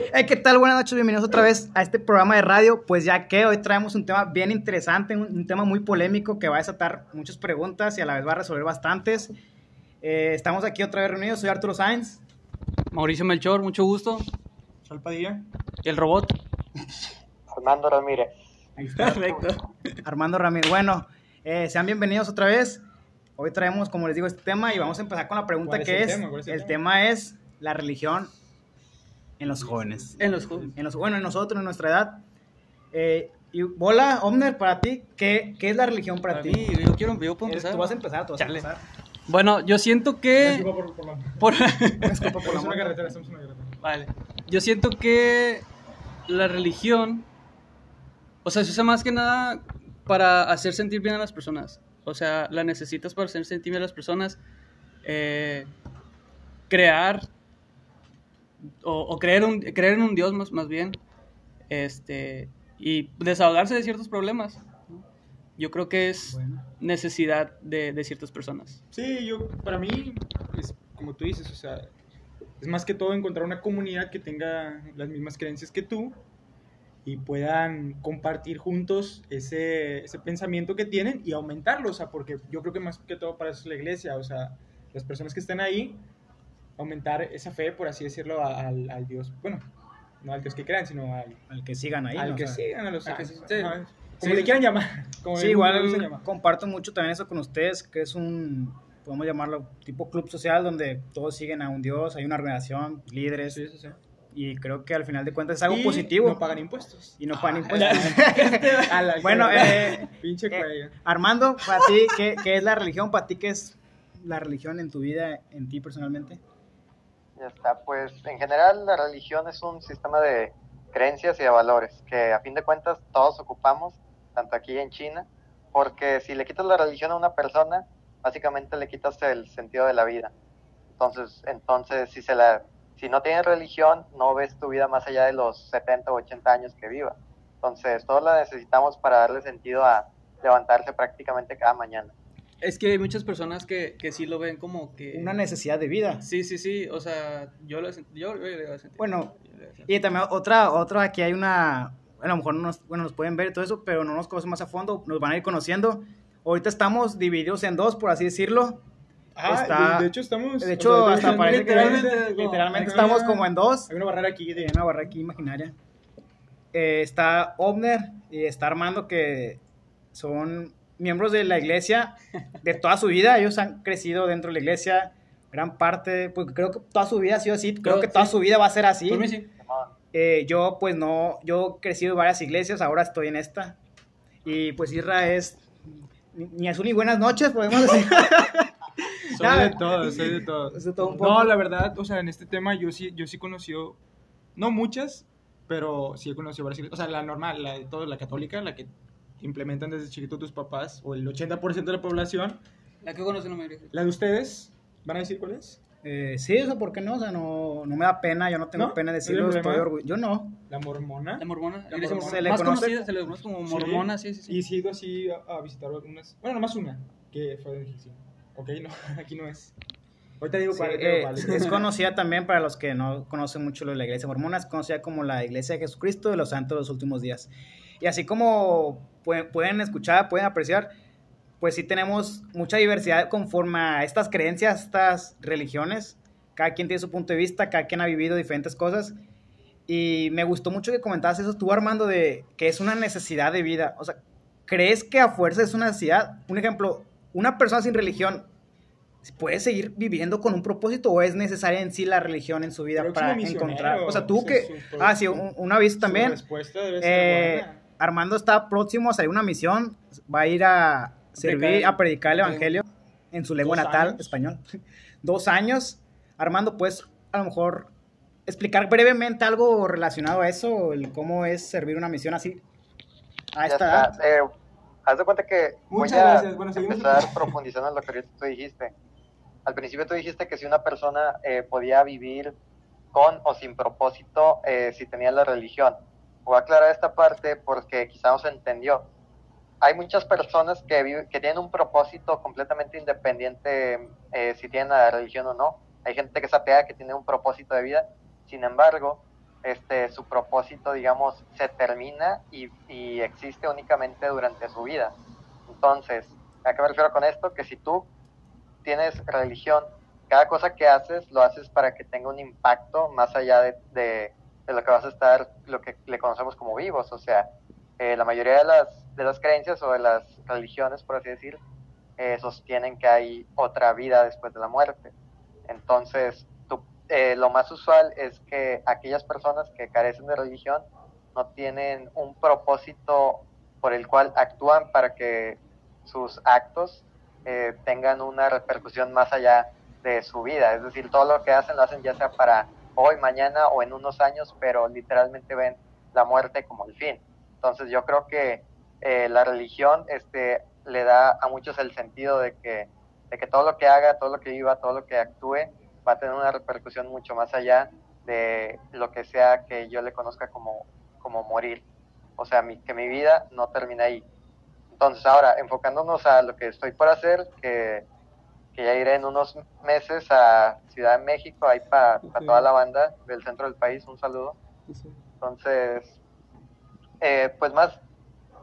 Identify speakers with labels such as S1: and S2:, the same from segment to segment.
S1: Hey, ¿qué tal? Buenas noches, bienvenidos otra vez a este programa de radio. Pues ya que hoy traemos un tema bien interesante, un, un tema muy polémico que va a desatar muchas preguntas y a la vez va a resolver bastantes. Eh, estamos aquí otra vez reunidos, soy Arturo Sainz.
S2: Mauricio Melchor, mucho gusto.
S3: Sol Padilla.
S2: Y el robot.
S4: Armando Ramírez.
S1: Ahí está.
S2: Perfecto.
S1: Armando Ramírez. Bueno, eh, sean bienvenidos otra vez. Hoy traemos, como les digo, este tema y vamos a empezar con la pregunta
S3: ¿Cuál es
S1: que
S3: el
S1: es,
S3: tema? ¿Cuál es el
S1: el
S3: tema?
S1: tema es la religión en los jóvenes.
S2: En los jóvenes.
S1: En los, bueno, en nosotros, en nuestra edad. Eh, y Bola, Omner, para ti, ¿qué, qué es la religión para,
S2: Para
S1: ti?
S2: mí, yo quiero, yo puedo
S1: Eres-
S2: empezar.
S1: Tú vas a empezar, tú vas
S2: Chale.
S1: a empezar.
S2: Bueno, yo siento que.
S3: Por, por la...
S2: por-
S1: la
S3: una carretera, estamos en una carretera.
S2: vale. Yo siento que la religión. O sea, se usa más que nada para hacer sentir bien a las personas. O sea, la necesitas para hacer sentir bien a las personas. eh, crear. O, o creer, un, creer en un Dios más, más bien. Este. Y desahogarse de ciertos problemas. ¿no? Yo creo que es
S1: Bueno.
S2: necesidad de, de ciertas personas.
S3: Sí, yo, para mí, es como tú dices, o sea, es más que todo encontrar una comunidad que tenga las mismas creencias que tú y puedan compartir juntos ese, ese pensamiento que tienen y aumentarlo, o sea, porque yo creo que más que todo para eso es la iglesia, o sea, las personas que están ahí, aumentar esa fe, por así decirlo, a- al, al Dios, bueno, no al Dios que crean, sino al,
S1: Al que sigan ahí.
S3: al
S1: ¿no?
S3: que
S1: O sea,
S3: sigan, a los
S2: al que sí,
S3: como le quieran llamar. Como
S1: Sí, igual comparto mucho también eso con ustedes, que es un, podemos llamarlo tipo club social, donde todos siguen a un Dios, hay una organización, líderes,
S3: Sí, sí, sí.
S1: y creo que al final de cuentas es algo
S3: Y
S1: positivo.
S3: No pagan impuestos.
S1: Y no pagan
S3: Ah,
S1: impuestos.
S3: a la-
S1: Bueno, eh,
S3: pinche
S1: eh. Armando, para ti, ¿qué, qué es la religión? Para ti, ¿qué es la religión en tu vida, en ti personalmente?
S4: Ya está, pues en general la religión es un sistema de creencias y de valores que a fin de cuentas todos ocupamos, tanto aquí en China, porque si le quitas la religión a una persona, básicamente le quitas el sentido de la vida. Entonces, entonces si se la si no tienes religión, no ves tu vida más allá de los 70 o 80 años que viva. Entonces, todos la necesitamos para darle sentido a levantarse prácticamente cada mañana.
S2: Es que hay muchas personas que, que sí lo ven como que...
S1: Una necesidad de vida.
S2: Sí, sí, sí, o sea, yo lo he sentido, yo, yo lo he sentido.
S1: Bueno,
S2: Yo lo he sentido.
S1: Y también otra, otra, aquí hay una, a lo mejor no nos, bueno, nos pueden ver y todo eso, pero no nos conocen más a fondo, nos van a ir conociendo. Ahorita estamos divididos en dos, por así decirlo.
S3: Ah,
S1: está-
S3: de, de hecho estamos...
S1: De hecho,
S3: o sea,
S1: hasta parece que
S2: literalmente,
S1: literalmente,
S3: hay
S1: estamos
S3: una-
S1: como en dos.
S3: Hay una barrera aquí de...
S1: Hay una barra aquí imaginaria. Eh, está Obner y está Armando, que son miembros de la iglesia de toda su vida. Ellos han crecido dentro de la iglesia, gran parte, pues creo que toda su vida ha sido así. Creo que toda
S2: sí.
S1: su vida va a ser así.
S2: Por mí sí.
S1: Eh, yo, pues no, yo he crecido en varias iglesias, ahora estoy en esta. Y pues Isra es ni, azul ni buenas noches, podemos decir.
S3: Soy de todo, soy de todo.
S1: Es de todo un poco.
S3: No, la verdad, o sea, en este tema yo sí, yo sí conoció, no muchas, pero sí he conocido varias iglesias. O sea, la normal, la de todo, la católica, la que implementan desde chiquito tus papás, o el 80% de la población.
S2: La que conocen la mayoría.
S3: La de ustedes, ¿van a decir cuál es?
S1: Eh, sí, eso, ¿por qué no? O sea, no, no me da pena, yo no tengo
S3: ¿No?
S1: pena de
S3: ¿No
S1: decirlo, estoy orgulloso. Yo no.
S3: La mormona.
S2: La mormona.
S3: La
S2: iglesia
S3: mormona.
S1: Se le
S2: Más
S1: conoce-
S2: conocida, se le conoce como mormona, sí, sí, sí.
S3: Y sí he ido así a, a visitar algunas, bueno, nomás una, que fue de Egipcio. Ok, no, aquí no es. Ahorita digo
S1: Sí,
S3: cuál,
S1: eh, es conocida también para los que no conocen mucho lo de la iglesia mormona, es conocida como la iglesia de Jesucristo de los santos de los últimos días. Y así como pueden, pueden escuchar, pueden apreciar, pues sí tenemos mucha diversidad conforme a estas creencias, estas religiones. Cada quien tiene su punto de vista, cada quien ha vivido diferentes cosas. Y me gustó mucho que comentabas eso tú, Armando, de que es una necesidad de vida. O sea, ¿crees que a fuerza es una necesidad? Un ejemplo, una persona sin religión puede seguir viviendo con un propósito o es necesaria en sí la religión en su vida
S3: Próximo
S1: para encontrar. O sea, tú que. Ah, sí,
S3: su-
S1: un, un aviso
S3: Su
S1: también.
S3: respuesta debe ser
S1: Eh,
S3: buena.
S1: Armando está próximo a salir una misión, va a ir a servir,
S2: Predicar-
S1: a predicar el evangelio en su lengua natal,
S3: años.
S1: español. Dos años. Armando, pues, a lo mejor explicar brevemente algo relacionado a eso, el cómo es servir una misión así a esta
S4: está.
S1: edad.
S4: Eh, haz de cuenta que
S3: Muchas
S4: voy a
S3: gracias. Bueno,
S4: empezar profundizando en lo que ahorita tú dijiste. Al principio tú dijiste que si una persona eh, podía vivir con o sin propósito eh, si tenía la religión. Voy a aclarar esta parte porque quizá no se entendió. Hay muchas personas que, vive- que tienen un propósito completamente independiente eh, si tienen la religión o no. Hay gente que es atea que tiene un propósito de vida. Sin embargo, este, su propósito, digamos, se termina y, existe únicamente durante su vida. Entonces, ¿a qué me refiero con esto? Que si tú tienes religión, cada cosa que haces lo haces para que tenga un impacto más allá de, de lo que vas a estar, lo que le conocemos como vivos. O sea, eh, la mayoría de las, de las creencias o de las religiones, por así decir, eh, sostienen que hay otra vida después de la muerte. Entonces, tú, eh, lo más usual es que aquellas personas que carecen de religión no tienen un propósito por el cual actúan para que sus actos eh, tengan una repercusión más allá de su vida. Es decir, todo lo que hacen lo hacen ya sea para hoy, mañana o en unos años, pero literalmente ven la muerte como el fin. Entonces yo creo que eh, la religión este, le da a muchos el sentido de que, de que todo lo que haga, todo lo que viva, todo lo que actúe va a tener una repercusión mucho más allá de lo que sea que yo le conozca como, como morir. O sea, mi, que mi vida no termina ahí. Entonces, ahora, enfocándonos a lo que estoy por hacer, que, que ya iré en unos meses a Ciudad de México, ahí para pa toda la banda del centro del país, un saludo. Entonces, eh, pues más,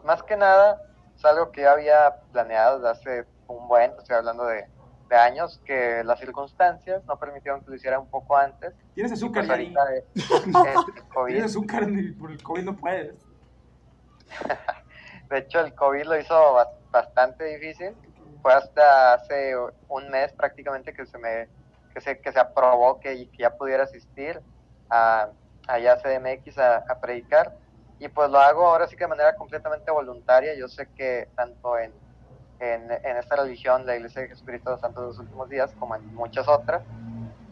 S4: más que nada, es algo que ya había planeado desde hace un buen, estoy hablando de, de años, que las circunstancias no permitieron que lo hiciera un poco antes.
S3: Tienes azúcar,
S4: Pues de, COVID,
S3: Tienes azúcar por el COVID no puedes.
S4: de hecho, el COVID lo hizo bas- bastante difícil. Fue hasta hace un mes prácticamente que se me que se, que se aprobó que, que ya pudiera asistir a, allá a CDMX a, predicar. Y pues lo hago ahora sí que de manera completamente voluntaria. Yo sé que tanto en, en, esta religión, la Iglesia de Jesucristo de los de los Últimos Días, como en muchas otras,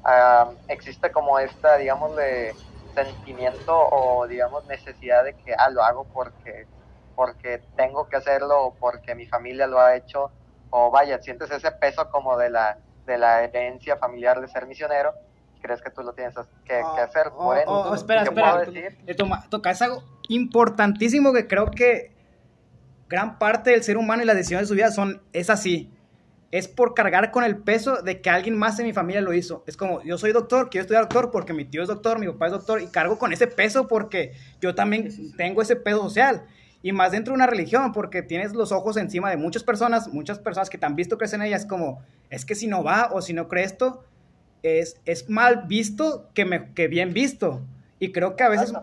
S4: ah, existe como esta, digamos, de sentimiento o, digamos, necesidad de que, ah, lo hago porque, porque tengo que hacerlo o porque mi familia lo ha hecho, o vaya, sientes ese peso como de la, de la herencia familiar de ser misionero, crees que tú lo tienes que, que hacer.
S1: Oh,
S4: Por
S1: oh, oh, espera, espera. tocas algo importantísimo que creo que gran parte del ser humano y las decisiones de su vida son, es así. Es por cargar con el peso de que alguien más en mi familia lo hizo. Es como, yo soy doctor, quiero estudiar doctor porque mi tío es doctor, mi papá es doctor, y cargo con ese peso porque yo también tengo ese peso social. Y más dentro de una religión, porque tienes los ojos encima de muchas personas, muchas personas que te han visto crecer en ellas, como, es que si no va o si no cree esto, es, es mal visto que, me, que bien visto. Y creo que a veces,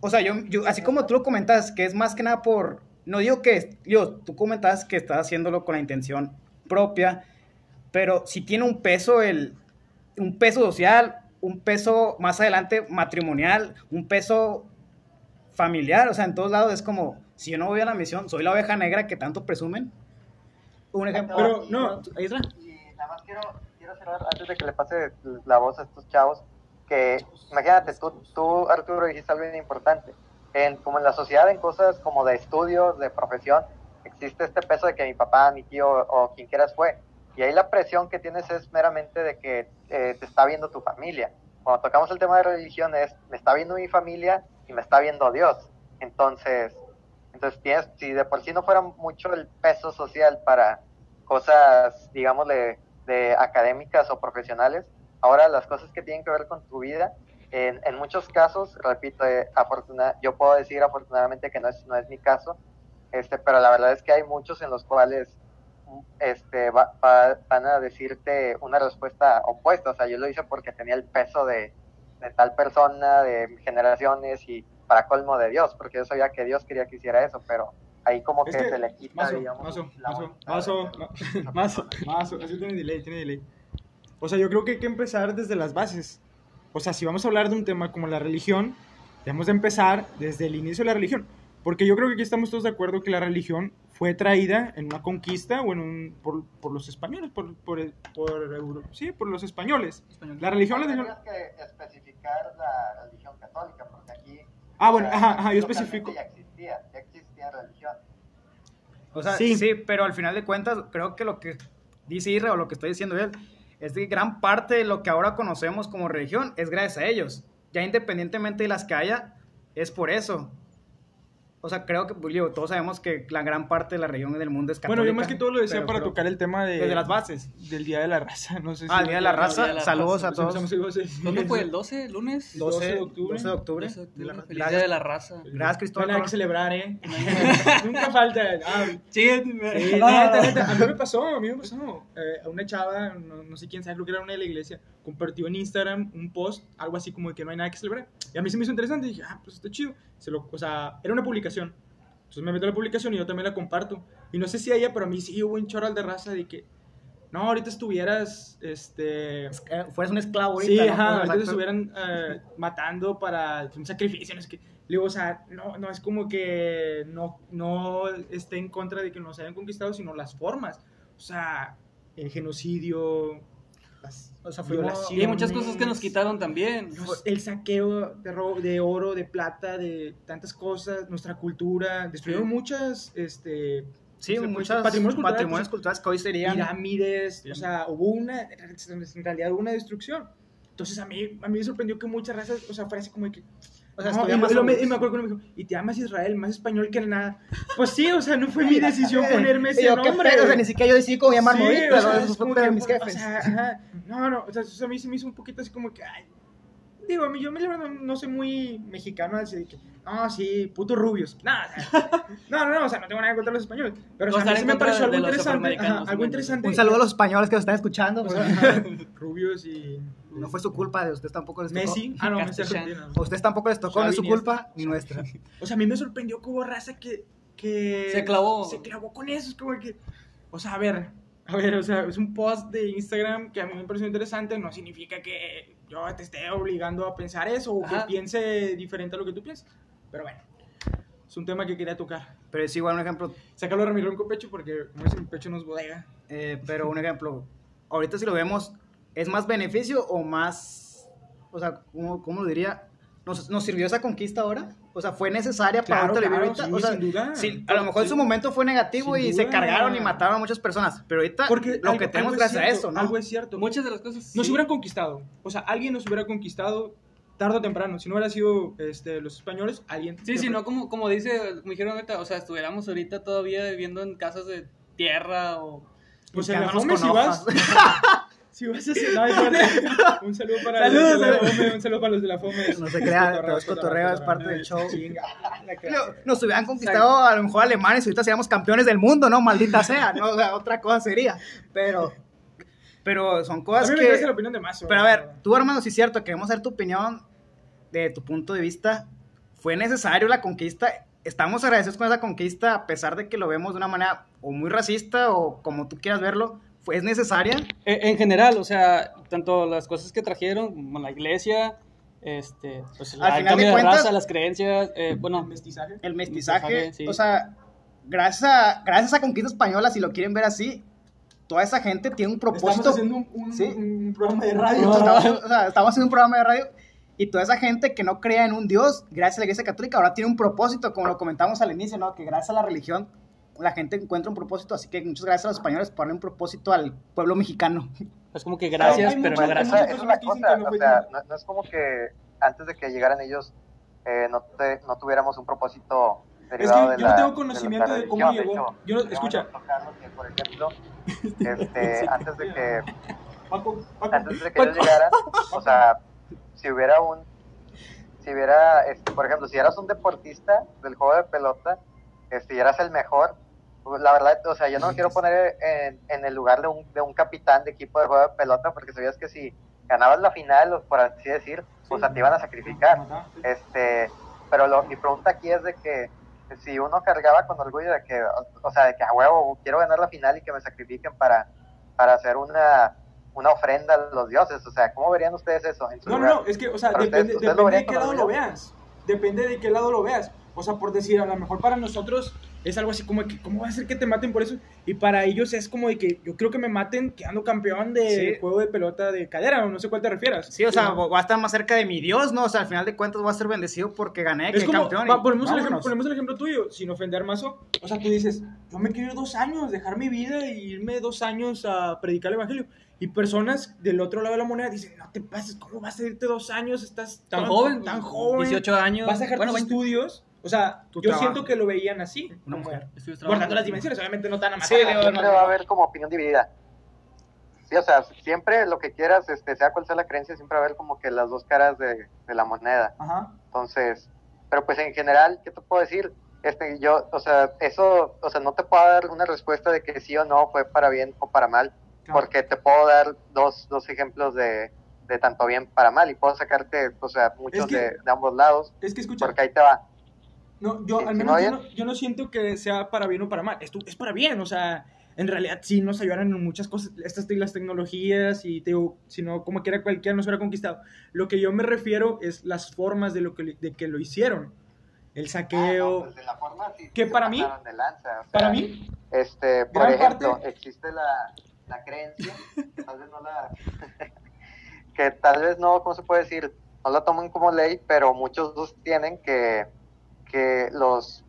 S1: o sea, yo, yo, así como tú lo comentas, que es más que nada por, no digo que, yo, tú comentabas que estás haciéndolo con la intención propia, pero si tiene un peso, el, un peso social, un peso más adelante matrimonial, un peso familiar, o sea, en todos lados es como, si yo no voy a la misión, soy la oveja negra que tanto presumen. Un ejemplo.
S3: Pero, no.
S1: ¿Ahí está?
S4: Y nada más quiero, quiero cerrar antes de que le pase la voz a estos chavos, que imagínate, tú, tú Arturo dijiste algo bien importante, en, como en la sociedad, en cosas como de estudios, de profesión, existe este peso de que mi papá, mi tío o quien quieras fue, y ahí la presión que tienes es meramente de que eh, te está viendo tu familia. Cuando tocamos el tema de religión es, me está viendo mi familia y me está viendo Dios. Entonces, entonces tienes, si de por sí no fuera mucho el peso social para cosas, digamos, académicas o profesionales, ahora las cosas que tienen que ver con tu vida, en, muchos casos, repito, eh, yo puedo decir afortunadamente que no es, no es mi caso, este, pero la verdad es que hay muchos en los cuales este, va, va, van a decirte una respuesta opuesta, o sea, yo lo hice porque tenía el peso de tal persona, de generaciones y para colmo de Dios, porque yo sabía que Dios quería que hiciera eso, pero ahí como que,
S3: Es que,
S4: se le quita,
S3: Mazo,
S4: digamos,
S3: mazo,
S4: la
S3: mazo,
S4: voluntad
S3: mazo,
S4: de Dios.
S3: ma- mazo, mazo, así tiene delay, tiene delay. O sea, yo creo que hay que empezar desde las bases. O sea, si vamos a hablar de un tema como la religión, debemos de empezar desde el inicio de la religión. Porque yo creo que aquí estamos todos de acuerdo que la religión fue traída en una conquista o en un, por, por los españoles, por, por, el- por sí, por los españoles. La religión, la religión...
S4: Tendrías que especificar la religión católica, porque.
S3: Ah, bueno, ajá, ajá, yo especifico.
S4: Ya existía, ya existía religión.
S1: O sea,
S3: Sí.
S1: sí. pero al final de cuentas, creo que lo que dice Irra o lo que está diciendo él es que gran parte de lo que ahora conocemos como religión es gracias a ellos. Ya independientemente de las que haya, es por eso. O sea, creo que, pues, digo, todos sabemos que la gran parte de la región del mundo es católica.
S3: Bueno, yo más que todo lo decía
S1: pero
S3: para tocar el tema de,
S1: Desde las bases.
S3: del Día de la Raza. No sé
S1: Ah, el Día de la
S2: el
S1: Raza.
S2: Día de la
S1: Saludos
S2: Raza.
S1: a todos.
S3: ¿Dónde
S2: ¿Cuándo fue? ¿El 12? ¿Lunes?
S1: 12
S3: de octubre.
S1: 12 de octubre.
S2: 12 de octubre,
S1: De la-
S2: Feliz
S1: gracias.
S2: Día de la Raza.
S1: Gracias,
S3: No hay
S1: Cristóbal.
S3: nada que celebrar, ¿eh? Nunca falta. Ah,
S2: Sí,
S3: a mí me pasó, a mí me pasó. Eh, a una chava, no, no sé quién sabe, creo que era una de la iglesia, compartió en Instagram un post, algo así como de que no hay nada que celebrar. Y a mí se me hizo interesante y dije, ah, pues está chido. Se lo, o sea, era una publicación. Entonces me meto a la publicación y yo también la comparto. Y no sé si ella, pero a mí sí hubo un choral de raza de que, no, ahorita estuvieras, este...
S1: Eh, Fueras un esclavo
S3: Sí,
S1: ahorita. ¿no?
S3: ajá, ahorita te estuvieran eh, matando para un sacrificio, no sé qué. Le digo, o sea, no, no es como que no, no esté en contra de que nos hayan conquistado, sino las formas. O sea, el genocidio, las
S1: O sea, fuimos-
S2: Y hay muchas cosas que nos quitaron también.
S3: los- el saqueo de, ro- de oro, de plata, de tantas cosas, nuestra cultura, destruyeron
S2: Sí.
S3: muchas, este,
S1: Sí,
S3: se puede
S1: muchos
S3: decir?
S1: patrimonios
S3: Patrimonios
S1: culturales, que hoy serían.
S3: pirámides,
S1: Sí.
S3: o sea, hubo una, en realidad hubo una destrucción. Entonces a mí, a mí me sorprendió que muchas razas, o sea, fuera así como que...
S1: O sea,
S3: no, y,
S1: estudiamos
S3: lo- me, y me acuerdo que uno me dijo, y te amas Israel, más español que nada. Pues sí, o sea, no fue mi decisión ponerme ese
S1: yo, ¿qué
S3: nombre.
S1: pedo? O sea, ni siquiera yo decidí cómo llamarme
S3: Sí,
S1: ahorita,
S3: o sea,
S1: ¿no?
S3: es
S1: Eso fue
S3: que,
S1: de mis
S3: o
S1: jefes.
S3: sea, ajá. no, no, o sea, eso a mí se me hizo un poquito así como que, ay, digo, a mí yo verdad no soy muy mexicano, así de que, no, sí, putos rubios, nada, o sea, no, no, no, o sea, no tengo nada contra los españoles, pero o
S2: No
S3: sea, a mí sí me pareció algo interesante, ajá, algo
S2: ¿me
S3: interesante.
S1: Un saludo a los españoles que nos están escuchando.
S3: O
S1: pues.
S3: sea, ajá, rubios y
S1: no fue su culpa, de ustedes tampoco les tocó.
S3: Messi, ah, no, Messi.
S1: A ustedes tampoco les tocó, no es su culpa ni nuestra.
S3: O sea, a mí me sorprendió que hubo raza que, que
S2: Se clavó.
S3: Se clavó con eso. Es como que. O sea, a ver. A ver, o sea, es un post de Instagram que a mí me pareció interesante. No significa que yo te esté obligando a pensar eso o
S2: Ajá.
S3: que piense diferente a lo que tú piensas. Pero bueno, es un tema que quería tocar.
S1: Pero es igual un ejemplo,
S3: Sácalo a Ramiro con pecho porque, como dice, mi pecho no es bodega.
S1: eh, pero un ejemplo, ahorita si lo vemos, ¿es más beneficio o más, o sea, ¿cómo, cómo lo diría? ¿Nos, ¿Nos sirvió esa conquista ahora? O sea, ¿fue necesaria para
S3: Claro,
S1: vivir
S3: claro,
S1: ahorita?
S3: sí,
S1: o sea,
S3: sin duda.
S1: sí, a lo mejor en su momento fue negativo y se
S3: duda.
S1: cargaron y mataron a muchas personas, pero ahorita
S3: Porque
S1: lo
S3: algo-
S1: que tenemos gracias a
S3: cierto,
S1: eso, ¿no?
S3: Algo es cierto.
S2: Muchas de las cosas.
S3: Nos
S2: sí.
S3: hubieran conquistado. O sea, alguien nos hubiera conquistado tarde o temprano. Si no hubiera sido este, los españoles, alguien.
S2: Sí, sí, no, como, como dice, como dijeron ahorita, o sea, estuviéramos ahorita todavía viviendo en casas de tierra o...
S3: Pues en la
S1: Quedándonos
S3: FOME
S1: con
S3: si vas. si vas a hacer. verdad. un saludo para
S2: Saludos,
S3: los de la. FOME. Un saludo para los de la FOME.
S1: No se crea,
S3: Cotorreo,
S1: todo es cotorreo, es parte del show. Nos hubieran conquistado a lo mejor alemanes y ahorita seríamos campeones del mundo, ¿no? Maldita sea, ¿no? O sea, otra cosa sería. Pero, pero son
S3: A
S1: cosas
S3: mí me
S1: que...
S3: la opinión de Mazo.
S1: Pero a ver, tú hermano, sí es cierto, queremos saber tu opinión de tu punto de vista. ¿Fue necesario la conquista? ¿Estamos agradecidos con esa conquista a pesar de que lo vemos de una manera o muy racista o como tú quieras verlo? ¿Fue, ¿Es necesaria?
S2: En, en general, o sea, tanto las cosas que trajeron, como la iglesia, este, pues
S1: Al
S2: el
S1: final
S2: cambio
S1: de
S2: de,
S1: cuentas-
S2: raza, las creencias, eh,
S3: El
S2: bueno,
S3: mestizaje.
S1: El mestizaje,
S2: mestizaje, sí.
S1: o sea, gracias a, gracias a conquista española, si lo quieren ver así, toda esa gente tiene un
S3: Estamos
S1: propósito.
S3: haciendo un, un,
S1: Sí.
S3: un programa de radio.
S1: Estamos, o sea, estamos haciendo un programa de radio y toda esa gente que no creía en un Dios, gracias a la Iglesia Católica, ahora tiene un propósito, como lo comentamos al inicio, ¿no? Que gracias a la religión la gente encuentra un propósito, así que muchas gracias a los españoles por darle un propósito al pueblo mexicano.
S2: es como que gracias, pero
S3: muchas-
S2: no gracias.
S4: es
S3: que dicen
S4: cosa,
S3: que
S4: o sea, no, no es como que antes de que llegaran ellos eh, no, te- no tuviéramos un propósito
S3: Es
S4: derivado
S3: que
S4: de
S3: yo no tengo
S4: de
S3: conocimiento de cómo llegó.
S4: hecho,
S3: Yo no-
S4: tenemos
S3: escucha.
S4: que, por ejemplo, este, antes de que
S3: Paco, Paco.
S4: antes de que ellos llegaran, o sea, si hubiera un, si hubiera, este, por ejemplo, si eras un deportista del juego de pelota, este, y eras el mejor, pues, la verdad, o sea, yo no me quiero poner en, en el lugar de un, de un capitán de equipo de juego de pelota, porque sabías que si ganabas la final, o por así decir, o sea, te iban a sacrificar. Este, pero lo, mi pregunta aquí es de que si uno cargaba con orgullo de que, o, o sea, de que a huevo quiero ganar la final y que me sacrifiquen para, para hacer una, una ofrenda a los dioses, o sea, ¿cómo verían ustedes eso? en su
S3: No,
S4: lugar?
S3: no, es que, o sea,
S4: Pero
S3: depende,
S4: ustedes- ustedes lo
S3: depende
S4: verían
S3: de qué lado lo veas. Depende de qué lado lo veas. O sea, por decir, a lo mejor para nosotros es algo así como que, ¿cómo va a ser que te maten por eso? Y para ellos es como de que yo creo que me maten quedando campeón de
S1: Sí.
S3: juego de pelota de cadera, o no sé cuál te refieras.
S1: Sí, o sea,
S3: ¿no?
S1: va a estar más cerca de mi Dios, ¿no? O sea, al final de cuentas voy a ser bendecido porque gané, que
S3: Es como,
S1: campeón.
S3: va, ponemos, el ejemplo, ponemos el ejemplo tuyo, sin ofender mazo. O sea, tú dices, yo me quiero ir dos años, dejar mi vida y irme dos años a predicar el evangelio. Y personas del otro lado de la moneda dicen, no te pases, ¿cómo vas a irte dos años? Estás
S2: Tan
S3: tan-
S2: joven,
S3: tan joven.
S2: 18 años,
S3: Vas a dejar
S2: bueno,
S3: tus
S2: 20.
S3: estudios. O sea,
S1: Tu
S3: yo
S1: trabajo.
S3: siento que lo veían así.
S1: Una mujer.
S3: Guardando las dimensiones, obviamente no tan a matar.
S1: Sí, digo,
S4: siempre
S1: no,
S4: va a haber como opinión dividida. Sí, o sea, siempre lo que quieras, este, sea cual sea la creencia, siempre va a haber como que las dos caras de, de la moneda.
S3: Ajá.
S4: Entonces, pero pues en general, ¿qué te puedo decir? Este, yo, o sea, eso, o sea, no te puedo dar una respuesta de que sí o no fue para bien o para mal,
S3: Claro.
S4: porque te puedo dar dos, dos ejemplos de, de tanto bien para mal y puedo sacarte, o sea, muchos
S3: que-
S4: de, de ambos lados,
S3: Es que escucha,
S4: porque ahí te va.
S3: No, yo
S4: Sí,
S3: al menos
S4: no,
S3: yo, no, yo no siento que sea para bien o para mal. Esto es para bien, o sea, en realidad sí nos ayudaron en muchas cosas, estas las tecnologías y te digo, si no, como quiera cualquiera nos hubiera conquistado. Lo que yo me refiero es las formas de lo que, de que lo hicieron. El
S4: Ah,
S3: saqueo.
S4: no, pues de la forma sí
S3: Que para mí-
S4: de lanza, o sea,
S3: Para mí,
S4: Este, por ejemplo,
S3: parte-
S4: existe la, la creencia, que tal vez no la, que tal vez no, ¿cómo se puede decir? No la toman como ley, pero muchos sostienen que, que los,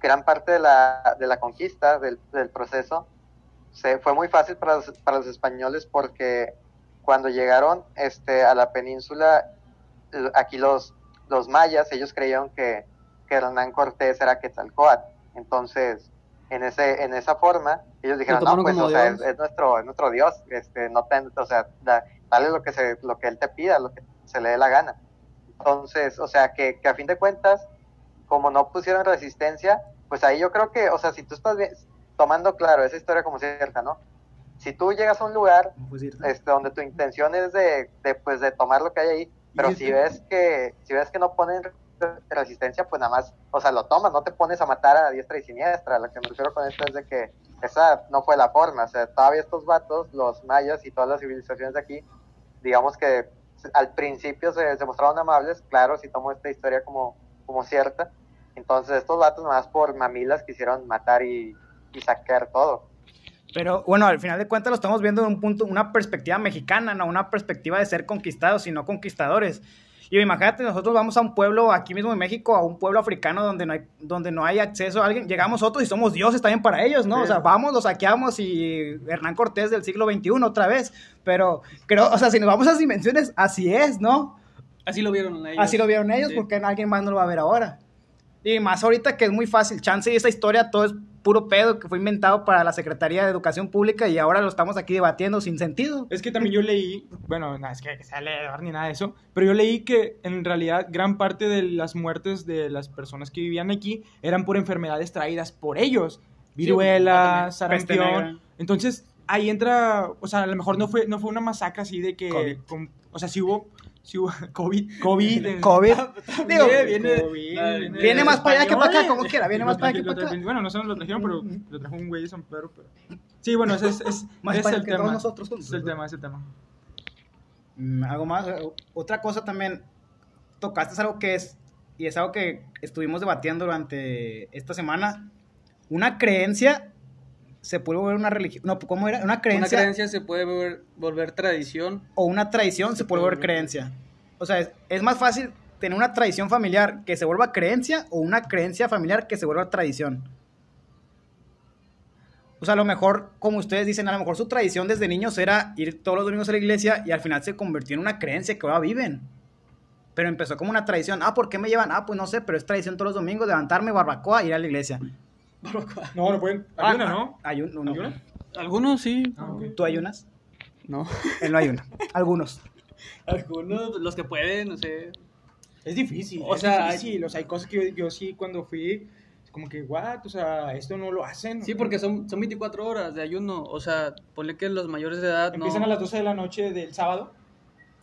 S4: gran parte de la, de la conquista, del, del proceso, se, fue muy fácil para los, para los españoles porque cuando llegaron este, a la península, aquí los, los mayas, ellos creyeron que, que Hernán Cortés era Quetzalcóatl. Entonces, en ese en esa forma ellos dijeron no pues o sea es nuestro es nuestro dios este no te, o sea da- dale lo que se lo que él te pida lo que se le dé la gana entonces o sea que, que a fin de cuentas como no pusieron resistencia pues ahí yo creo que o sea si tú estás bien- tomando claro esa historia como cierta no si tú llegas a un lugar este donde tu intención es de, de pues de tomar lo que hay ahí pero si
S3: este-
S4: ves que si ves que no ponen re- resistencia pues nada más o sea lo tomas no te pones a matar a diestra y siniestra. Lo que me refiero con esto es de que esa no fue la forma o sea todavía estos vatos los mayas y todas las civilizaciones de aquí digamos que al principio se, se mostraron amables claro si tomo esta historia como como cierta entonces estos vatos nada más por mamilas quisieron matar y, y saquear todo
S1: Pero bueno, al final de cuentas lo estamos viendo en un punto, una perspectiva mexicana, no una perspectiva de ser conquistados, sino conquistadores. Y imagínate, nosotros vamos a un pueblo aquí mismo en México, a un pueblo africano donde no hay, donde no hay acceso a alguien, llegamos nosotros y somos dioses también para ellos, ¿no? O sea, vamos, los saqueamos y Hernán Cortés del siglo XXI otra vez. Pero creo, o sea, si nos vamos a esas dimensiones, así es, ¿no?
S2: Así lo vieron ellos.
S1: Así lo vieron ellos,
S2: Sí.
S1: porque alguien más no lo va a ver ahora. Y más ahorita que es muy fácil. Chance y esta historia todo es puro pedo que fue inventado para la Secretaría de Educación Pública y ahora lo estamos aquí debatiendo sin sentido.
S3: Es que también yo leí, bueno, no es que, sea leer ni nada de eso, pero yo leí que en realidad gran parte de las muertes de las personas que vivían aquí eran por enfermedades traídas por ellos. Viruela,
S1: Sí,
S3: sarampión. Entonces, ahí entra, o sea, a lo mejor no fue, no fue una masacre así de que, con- o sea, sí hubo, hubo COVID, COVID.
S1: COVID. Digo,
S2: Viene, viene,
S3: COVID, viene-
S1: viene más para allá que para acá, como quiera, viene más para allá que para acá.
S3: Bueno, no sé dónde lo trajeron, pero lo trajo un güey de San Pedro, pero... Sí, bueno, ese es, es,
S1: Más
S3: es el
S1: que
S3: tema.
S1: todos nosotros juntos,
S3: es el tema, es el tema.
S1: Mm, algo más. eh, Otra cosa también, tocaste algo que es, y es algo que estuvimos debatiendo durante esta semana. Una creencia se puede volver una religión. No, ¿cómo era? Una
S2: Una
S1: creencia,
S2: creencia se puede volver, volver tradición.
S1: o una tradición se puede volver creencia. O sea, es, es más fácil tener una tradición familiar que se vuelva creencia o una creencia familiar que se vuelva tradición. O sea, a lo mejor, como ustedes dicen, a lo mejor su tradición desde niños era ir todos los domingos a la iglesia y al final se convirtió en una creencia que ahora viven. Pero empezó como una tradición. Ah, ¿por qué me llevan? Ah, pues no sé, pero es tradición todos los domingos levantarme, barbacoa, ir a la iglesia.
S3: No, no pueden. Ayuna, ¿no?
S1: Ayun- no, no.
S3: ¿Ayuna?
S2: Algunos sí.
S3: Ah.
S1: ¿Tú ayunas?
S2: No.
S1: Él no ayuna. Algunos.
S2: Algunos, los que pueden, no sé.
S3: Es difícil.
S2: O
S3: es
S2: sea, hay-
S3: difícil. O sea, hay cosas que yo, yo sí cuando fui, como que, what, o sea, esto no lo hacen.
S2: Sí, porque son, son 24 horas de ayuno. O sea, ponle que los mayores de edad no.
S3: Empiezan a las 12 de la noche del sábado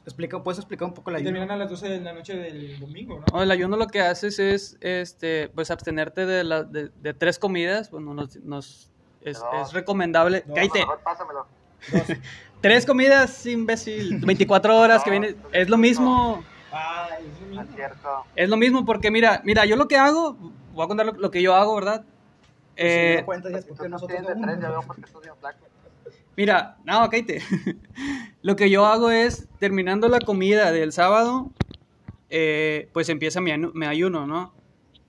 S1: Explica, ¿Puedes explicar un poco la
S3: y
S1: ayuno?
S3: terminan a las 12 de la noche del domingo, ¿no?
S2: No, el ayuno lo que haces es, este, pues abstenerte de, la, de, de tres comidas. Bueno, nos, nos es,
S4: No.
S2: es recomendable.
S3: No.
S2: Cállate.
S4: Mejor pásamelo.
S2: Tres comidas, imbécil. 24 horas que viene. Es lo mismo.
S3: Ah, es lo mismo.
S4: es cierto.
S2: Es lo mismo porque mira, mira, yo lo que hago, voy a contar lo, lo que yo hago, ¿verdad? Eh,
S1: no cuentas, ya es porque nosotros
S4: tres, ya veo por qué estás bien flaco.
S2: Mira, no, cállate. Lo que yo hago es, terminando la comida del sábado, eh, pues empieza mi, mi ayuno, ¿no?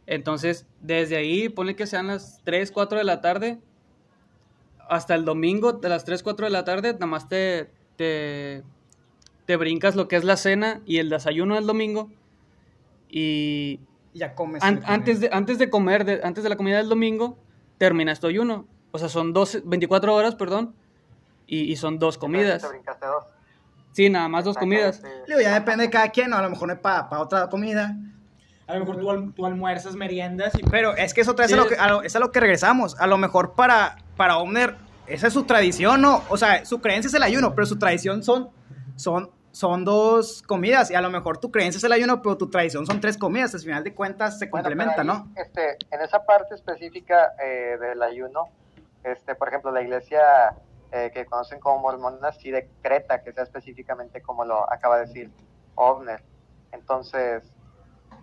S2: Entonces, desde ahí, ponle que sean las 3, 4 de la tarde, hasta el domingo, de las 3, 4 de la tarde, nada más te, te, te brincas lo que es la cena y el desayuno del domingo. Y
S1: Ya comes.
S2: An- antes, de, antes de comer, de- antes de la comida del domingo, terminas tu ayuno. O sea, son 12, 24 horas, perdón, y, y son dos comidas.
S4: Te brincaste dos.
S2: Sí, nada más dos comidas.
S1: Digo, ya depende de cada quien, ¿no? A lo mejor no es para otra comida.
S3: A lo mejor tú, al- tú almuerzas, meriendas y
S1: Pero es que eso otra vez
S2: Sí.
S1: es, a lo que, a lo- es a lo que regresamos. A lo mejor para, para Omner, esa es su tradición, ¿no? O sea, su creencia es el ayuno, pero su tradición son, son, son dos comidas. Y a lo mejor tu creencia es el ayuno, pero tu tradición son tres comidas. Al final de cuentas se
S4: Bueno,
S1: complementa,
S4: ahí,
S1: ¿no?
S4: Este, en esa parte específica eh, del ayuno, este, por ejemplo, la iglesia eh, que conocen como mormonas sí decreta que sea específicamente como lo acaba de decir Ovner. Entonces,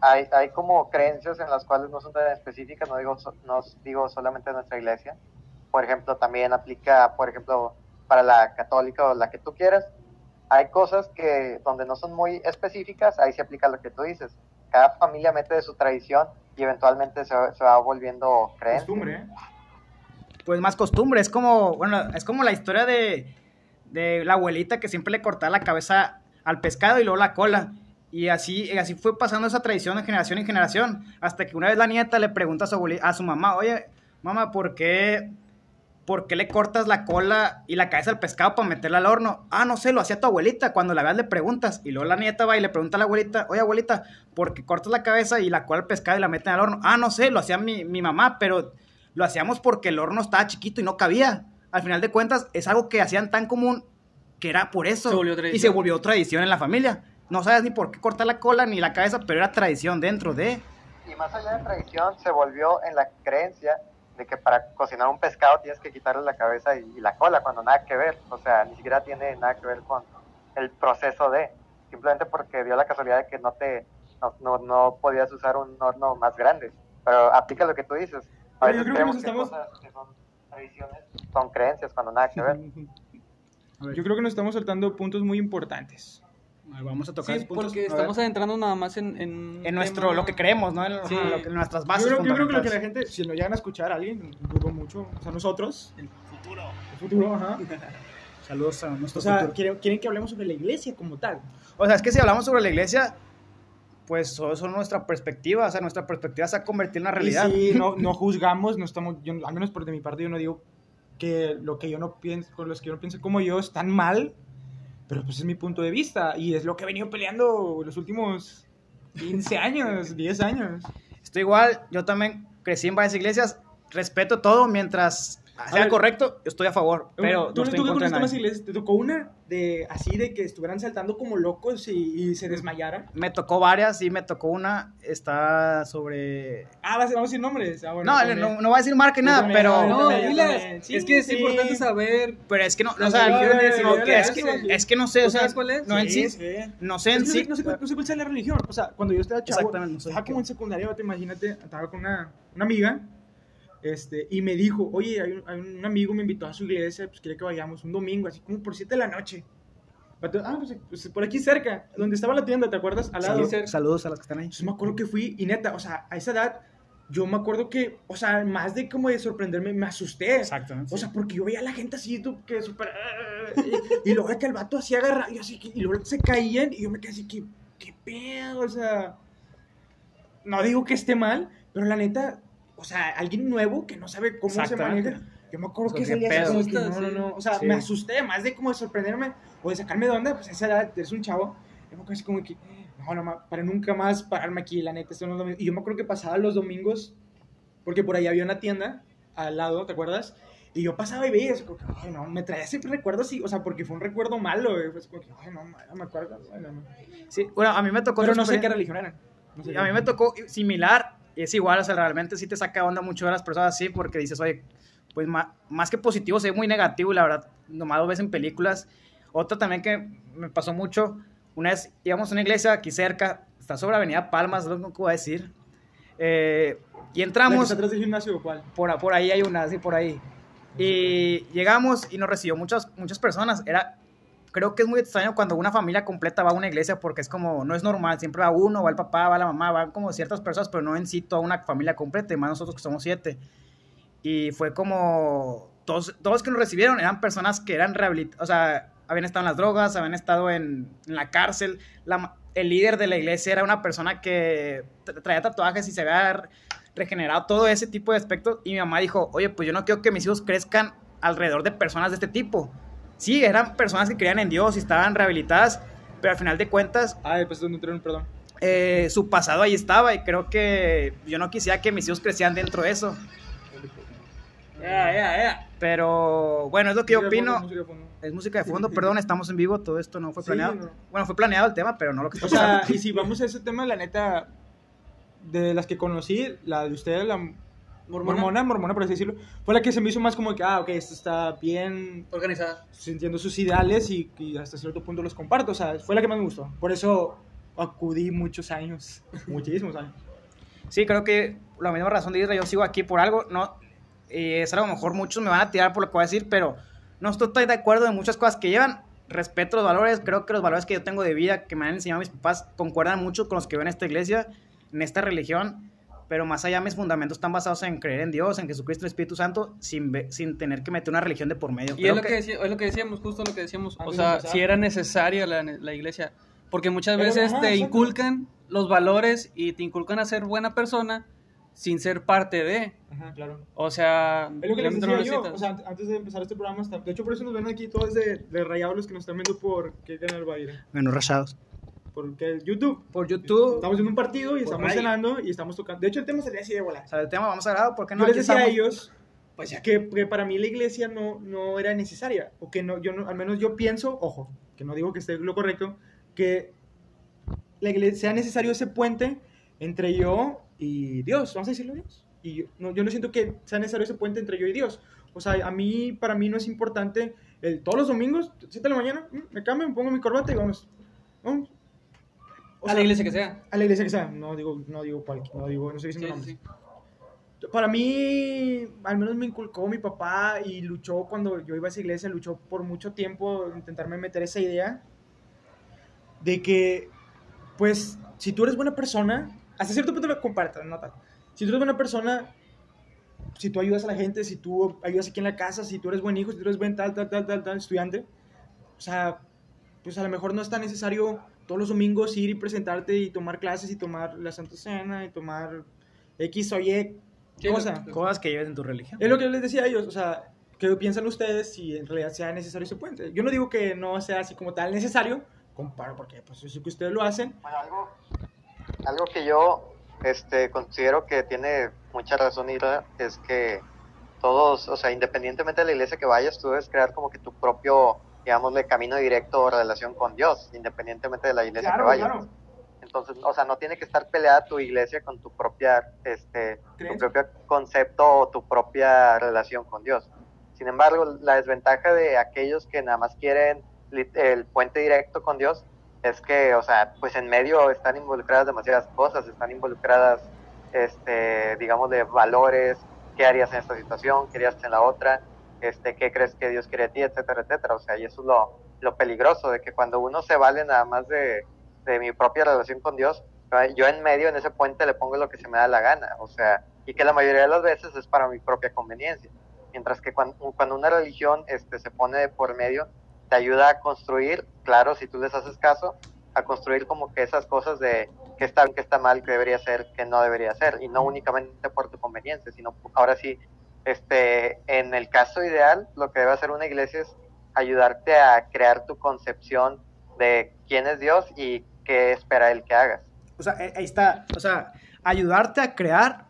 S4: hay, hay como creencias en las cuales no son tan específicas, no digo, no digo solamente en nuestra iglesia. Por ejemplo, también aplica, por ejemplo, para la católica o la que tú quieras. Hay cosas que donde no son muy específicas, ahí se aplica lo que tú dices. Cada familia mete de su tradición y eventualmente se, se va volviendo creencia.
S3: costumbre, ¿eh?
S1: Pues más costumbre. Es como, bueno, es como la historia de, de la abuelita que siempre le cortaba la cabeza al pescado y luego la cola. Y así, así fue pasando esa tradición de generación en generación. Hasta que una vez la nieta le pregunta a su, a su mamá, oye, mamá, ¿por qué, ¿por qué le cortas la cola y la cabeza al pescado para meterla al horno? Ah, no sé, lo hacía tu abuelita. Cuando la veas le preguntas. Y luego la nieta va y le pregunta a la abuelita, oye, abuelita, ¿por qué cortas la cabeza y la cola al pescado y la meten al horno? Ah, no sé, lo hacía mi, mi mamá, pero lo hacíamos porque el horno estaba chiquito y no cabía. Al final de cuentas, es algo que hacían tan común que era por eso.
S2: Se volvió
S1: y
S2: tradición.
S1: se volvió tradición en la familia. No sabes ni por qué cortar la cola ni la cabeza, pero era tradición dentro de...
S4: Y más allá de tradición, se volvió en la creencia de que para cocinar un pescado tienes que quitarle la cabeza y, y la cola, cuando nada que ver. O sea, ni siquiera tiene nada que ver con el proceso de. Simplemente porque dio la casualidad de que no te no, no, no podías usar un horno más grande. Pero aplica lo que tú dices. A
S3: Pero yo
S4: veces
S3: creo que
S4: creemos
S3: nos
S4: que
S3: estamos-
S4: que son tradiciones son creencias, cuando nada que ver.
S3: Yo creo que nos estamos saltando puntos muy importantes.
S1: Vamos a tocar
S2: Sí,
S1: puntos.
S2: porque
S1: A ver.
S2: estamos adentrando nada más en... En,
S1: en nuestro, lo que creemos, ¿no? En,
S2: Sí.
S1: lo que- en nuestras
S3: Yo
S1: bases
S3: creo, yo creo que lo que la gente, si lo llegan a escuchar a alguien, dudo mucho, o sea, nosotros,
S5: El futuro.
S3: el futuro, ajá.
S1: Saludos a nuestro
S3: O sea,
S1: futuro.
S3: quieren, quieren que hablemos sobre la iglesia como tal.
S1: O sea, es que si hablamos sobre la iglesia, pues eso es nuestra perspectiva. O sea, nuestra perspectiva se ha convertido en una realidad.
S3: Y sí, no, no juzgamos, no estamos, yo, al menos por de mi parte, yo no digo que lo que yo no pienso, con los que yo no pienso como yo están mal, pero pues es mi punto de vista y es lo que he venido peleando los últimos 15 años, 10 años.
S1: Estoy igual, yo también crecí en varias iglesias, respeto todo mientras sea
S3: ver.
S1: correcto, yo estoy a favor, pero
S3: ¿Tú,
S1: no estoy
S3: tú
S1: en de nadie.
S3: iglesias, ¿te tocó una de así de que estuvieran saltando como locos y, y se desmayaran?
S1: Me tocó varias, sí, me tocó una, está sobre...
S3: Ah, vas- vamos a decir nombres. Ah, bueno,
S1: No,
S3: también.
S1: no, no voy a decir marca ni nada,
S3: también,
S1: pero...
S2: No, diles.
S3: Sí,
S2: es que es
S3: sí.
S2: importante saber...
S1: Pero es que no, o sea, es,
S2: que
S1: es no sé, o
S2: ¿Tú
S1: sea,
S2: sabes cuál es?
S1: no en sí, no sé en
S3: no, sé,
S1: sí,
S3: no, sé, cuál- sea la religión. O sea, cuando yo estaba chavo, estaba como en secundaria, te imagínate, estaba con una, una amiga este, y me dijo, oye, hay un, hay un amigo me invitó a su iglesia, pues quiere que vayamos un domingo, así como por 7 de la noche. Ah, pues, pues, por aquí cerca, donde estaba la tienda, ¿te acuerdas? Al lado.
S1: Saludos, saludos a los que están ahí.
S3: Entonces me acuerdo que fui, y neta, o sea, a esa edad, yo me acuerdo que, o sea, más de como de sorprenderme, me asusté.
S1: Exactamente.
S3: O sea, porque yo veía a la gente así, tú, que súper... Y, y luego que el vato así agarra, y así, que- y luego se caían, y yo me quedé así, que, qué pedo, o sea... No digo que esté mal, pero la neta, o sea, alguien nuevo que no sabe cómo se maneja. Yo me acuerdo
S1: O sea,
S3: que salía así
S1: pedo.
S3: que, no, no, no, o sea,
S1: Sí.
S3: me asusté, más de como de sorprenderme, o de sacarme de onda, pues a esa edad, eres un chavo, yo me acuerdo así como que, no, no, para nunca más pararme aquí, la neta, esto no es lo mismo. Y yo me acuerdo que pasaba los domingos, porque por ahí había una tienda al lado, ¿te acuerdas? Y yo pasaba y veía, así como que, ay, no, me traía siempre recuerdos así, o sea, porque fue un recuerdo malo, güey, fue así como que, ay, no, me acuerdo, bueno, no.
S1: Sí, bueno, a mí me tocó
S3: Pero no sé qué religión eran. No sé
S1: a mí me tocó similar, es igual, o sea, realmente sí te saca onda mucho de las personas así, porque dices, oye, pues más que positivo, se ve muy negativo, y la verdad, nomás lo ves en películas. Otra también que me pasó mucho, una vez íbamos a una iglesia aquí cerca, está sobre Avenida Palmas, es lo que voy a decir, eh, y
S3: ¿La que
S1: entramos,
S3: atrás del gimnasio o cuál?
S1: por, por ahí hay una, así por ahí. Y llegamos y nos recibió muchas, muchas personas. Era, creo que es muy extraño cuando una familia completa va a una iglesia porque es como, no es normal, siempre va uno, va el papá, va la mamá, van como ciertas personas, pero no en sí toda una familia completa, y más nosotros que somos siete. Y fue como, todos, todos que nos recibieron eran personas que eran rehabilitadas, o sea, habían estado en las drogas, habían estado en, en la cárcel. La, el líder de la iglesia era una persona que tra- traía tatuajes y se había regenerado todo ese tipo de aspectos. Y mi mamá dijo, oye, pues yo no quiero que mis hijos crezcan alrededor de personas de este tipo. Sí, eran personas que creían en Dios y estaban rehabilitadas, pero al final de cuentas
S3: Ah, después donde entraron, perdón.
S1: eh, su pasado ahí estaba y creo que yo no quisiera que mis hijos crecieran dentro de eso.
S2: Ya, ya, ya.
S1: Pero bueno, es lo que yo
S3: de fondo,
S1: opino.
S3: música.
S1: Es música de fondo, perdón, estamos en vivo, todo esto no fue
S3: Sí,
S1: planeado.
S3: no.
S1: Bueno, fue planeado el tema, pero no lo que está
S3: O sea, y si vamos a ese tema, la neta, de las que conocí, la de ustedes, la mormona, mormona, por así decirlo, fue la que se me hizo más como que, ah, ok, esto está bien,
S2: Organizada.
S3: sintiendo sus ideales y, y hasta cierto punto los comparto. O sea, fue la que más me gustó. Por eso acudí muchos años, muchísimos años.
S1: Sí, creo que la misma razón de Israel, yo sigo aquí por algo, no, y es algo a lo mejor muchos me van a tirar por lo que voy a decir, pero no estoy de acuerdo en muchas cosas que llevan. Respeto los valores, creo que los valores que yo tengo de vida, que me han enseñado mis papás, concuerdan mucho con los que veo en esta iglesia, en esta religión, pero más allá mis fundamentos están basados en creer en Dios, en Jesucristo, el Espíritu Santo, sin, sin tener que meter una religión de por medio.
S2: Y
S1: Creo
S2: es lo que, decía- es lo que decíamos, justo lo que decíamos. O sea, si era necesaria la, la iglesia. Porque muchas
S3: Pero,
S2: veces
S3: ajá,
S2: te
S3: exacto.
S2: inculcan los valores y te inculcan a ser buena persona sin ser parte de.
S3: Ajá, claro.
S2: O sea,
S3: Es lo que les decía yo, o sea, antes de empezar este programa, de hecho por eso nos ven aquí todos de, de rayados los que nos están viendo por qué canal va a ir,
S1: Menos rachados.
S3: Por qué YouTube.
S1: Por YouTube,
S3: Estamos viendo un partido y estamos
S1: Raya.
S3: cenando y estamos tocando. De hecho el tema sería así de volar.
S1: o sea, el tema vamos a grabar, ¿por qué no?
S3: Yo les decía a
S1: estamos.
S3: ellos pues ya que, que para mí la iglesia no, no era necesaria, o que no, yo no, al menos yo pienso, ojo, que no digo que esté lo correcto, que la iglesia, sea necesario ese puente entre yo y Dios, vamos a decirlo Dios. Y yo no, yo no siento que sea necesario ese puente entre yo y Dios. O sea, a mí, para mí no es importante el, todos los domingos, 7 de la mañana, mm, me cambio, me pongo mi corbata y vamos. vamos.
S2: A la
S3: sea,
S2: iglesia que sea.
S3: a la iglesia que sea, no digo, no digo cuál, no digo, no estoy diciendo
S2: sí,
S3: nombres
S2: sí.
S3: para mí, al menos me inculcó mi papá y luchó cuando yo iba a esa iglesia, luchó por mucho tiempo intentarme meter esa idea de que, pues, si tú eres buena persona, hasta cierto punto lo comparto, no tal. Si tú eres buena persona, si tú ayudas a la gente, si tú ayudas aquí en la casa, si tú eres buen hijo, si tú eres buen tal, tal, tal, tal, tal estudiante, o sea, pues a lo mejor no es tan necesario todos los domingos ir y presentarte y tomar clases y tomar la Santa Cena y tomar X o Y
S2: Sí,
S3: cosa.
S1: Cosas que lleves en tu religión.
S3: Es lo que yo les decía a ellos, o sea, ¿qué piensan ustedes si en realidad sea necesario ese puente? Yo no digo que no sea así como tal necesario, comparo porque pues yo sé que ustedes lo hacen.
S4: Bueno, algo, algo que yo este, considero que tiene mucha razón Ira, es que todos, o sea, independientemente de la iglesia que vayas, tú debes crear como que tu propio, digámosle, camino directo o relación con Dios, independientemente de la iglesia que vayas. Entonces, o sea, no tiene que estar peleada tu iglesia con tu propia, este, tu propio concepto o tu propia relación con Dios. Sin embargo, la desventaja de aquellos que nada más quieren el puente directo con Dios es que, o sea, pues en medio están involucradas demasiadas cosas, están involucradas, este, digamos, de valores, qué harías en esta situación, qué harías en la otra, este, qué crees que Dios quiere de ti, etcétera, etcétera. O sea, y eso es lo, lo peligroso, de que cuando uno se vale nada más de, de mi propia relación con Dios, yo en medio, en ese puente, le pongo lo que se me da la gana, o sea, y que la mayoría de las veces es para mi propia conveniencia. Mientras que cuando, cuando una religión este, se pone por medio, te ayuda a construir, claro, si tú les haces caso, a construir como que esas cosas de qué está bien, qué está mal, qué debería ser, qué no debería ser, y no únicamente por tu conveniencia, sino ahora sí, este, en el caso ideal, lo que debe hacer una iglesia es ayudarte a crear tu concepción de quién es Dios y qué espera Él que hagas.
S1: O sea, eh, ahí está. O sea, ayudarte a crear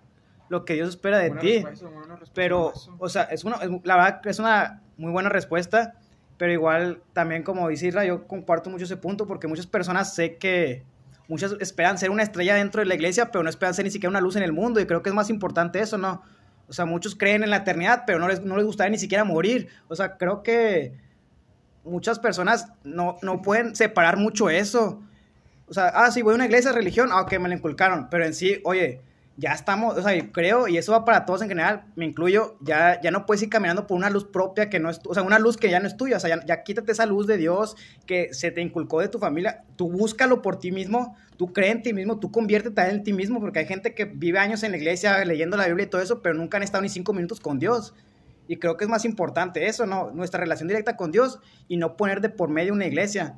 S1: lo que Dios espera de
S3: Buena
S1: ti.
S3: respuesta, buena respuesta,
S1: Pero, o sea, es una, es- la verdad es una muy buena respuesta. Pero igual, también como dice Isra, yo comparto mucho ese punto porque muchas personas sé que muchas esperan ser una estrella dentro de la iglesia, pero no esperan ser ni siquiera una luz en el mundo. Y creo que es más importante eso, ¿no? O sea, muchos creen en la eternidad, pero no les, no les gustaría ni siquiera morir. O sea, creo que muchas personas no, no pueden separar mucho eso. O sea, ah, sí, voy a una iglesia, religión, ah, ok, me la inculcaron. Pero en sí, oye, ya estamos, o sea, creo, y eso va para todos en general, me incluyo, ya, ya no puedes ir caminando por una luz propia que no es, o sea, una luz que ya no es tuya, o sea, ya, ya quítate esa luz de Dios que se te inculcó de tu familia, tú búscalo por ti mismo, tú cree en ti mismo, tú conviértete en ti mismo, porque hay gente que vive años en la iglesia leyendo la Biblia y todo eso, pero nunca han estado ni cinco minutos con Dios. Y creo que es más importante eso, ¿no? Nuestra relación directa con Dios y no poner de por medio una iglesia.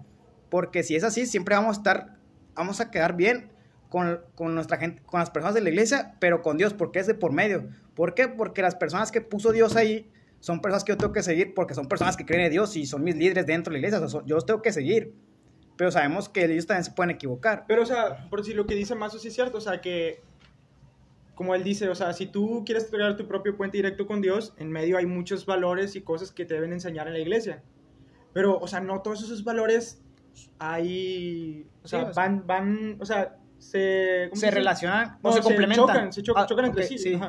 S1: Porque si es así, siempre vamos a estar vamos a quedar bien con, con nuestra gente, con las personas de la iglesia, pero con Dios, porque es de por medio. ¿Por qué? Porque las personas que puso Dios ahí son personas que yo tengo que seguir porque son personas que creen en Dios y son mis líderes dentro de la iglesia. O sea, yo los tengo que seguir. Pero sabemos que ellos también se pueden equivocar.
S3: Pero, o sea, por si lo que dice Mazo sí es cierto, o sea, que, como él dice, o sea, si tú quieres crear tu propio puente directo con Dios, en medio hay muchos valores y cosas que te deben enseñar en la iglesia. Pero, o sea, no todos esos valores hay, o sea,
S1: Sí, o sea,
S3: van, van, o sea, se... ¿cómo
S1: Se relacionan o
S3: No,
S1: se complementan.
S3: Chocan, se cho-
S1: Ah,
S3: chocan entre sí.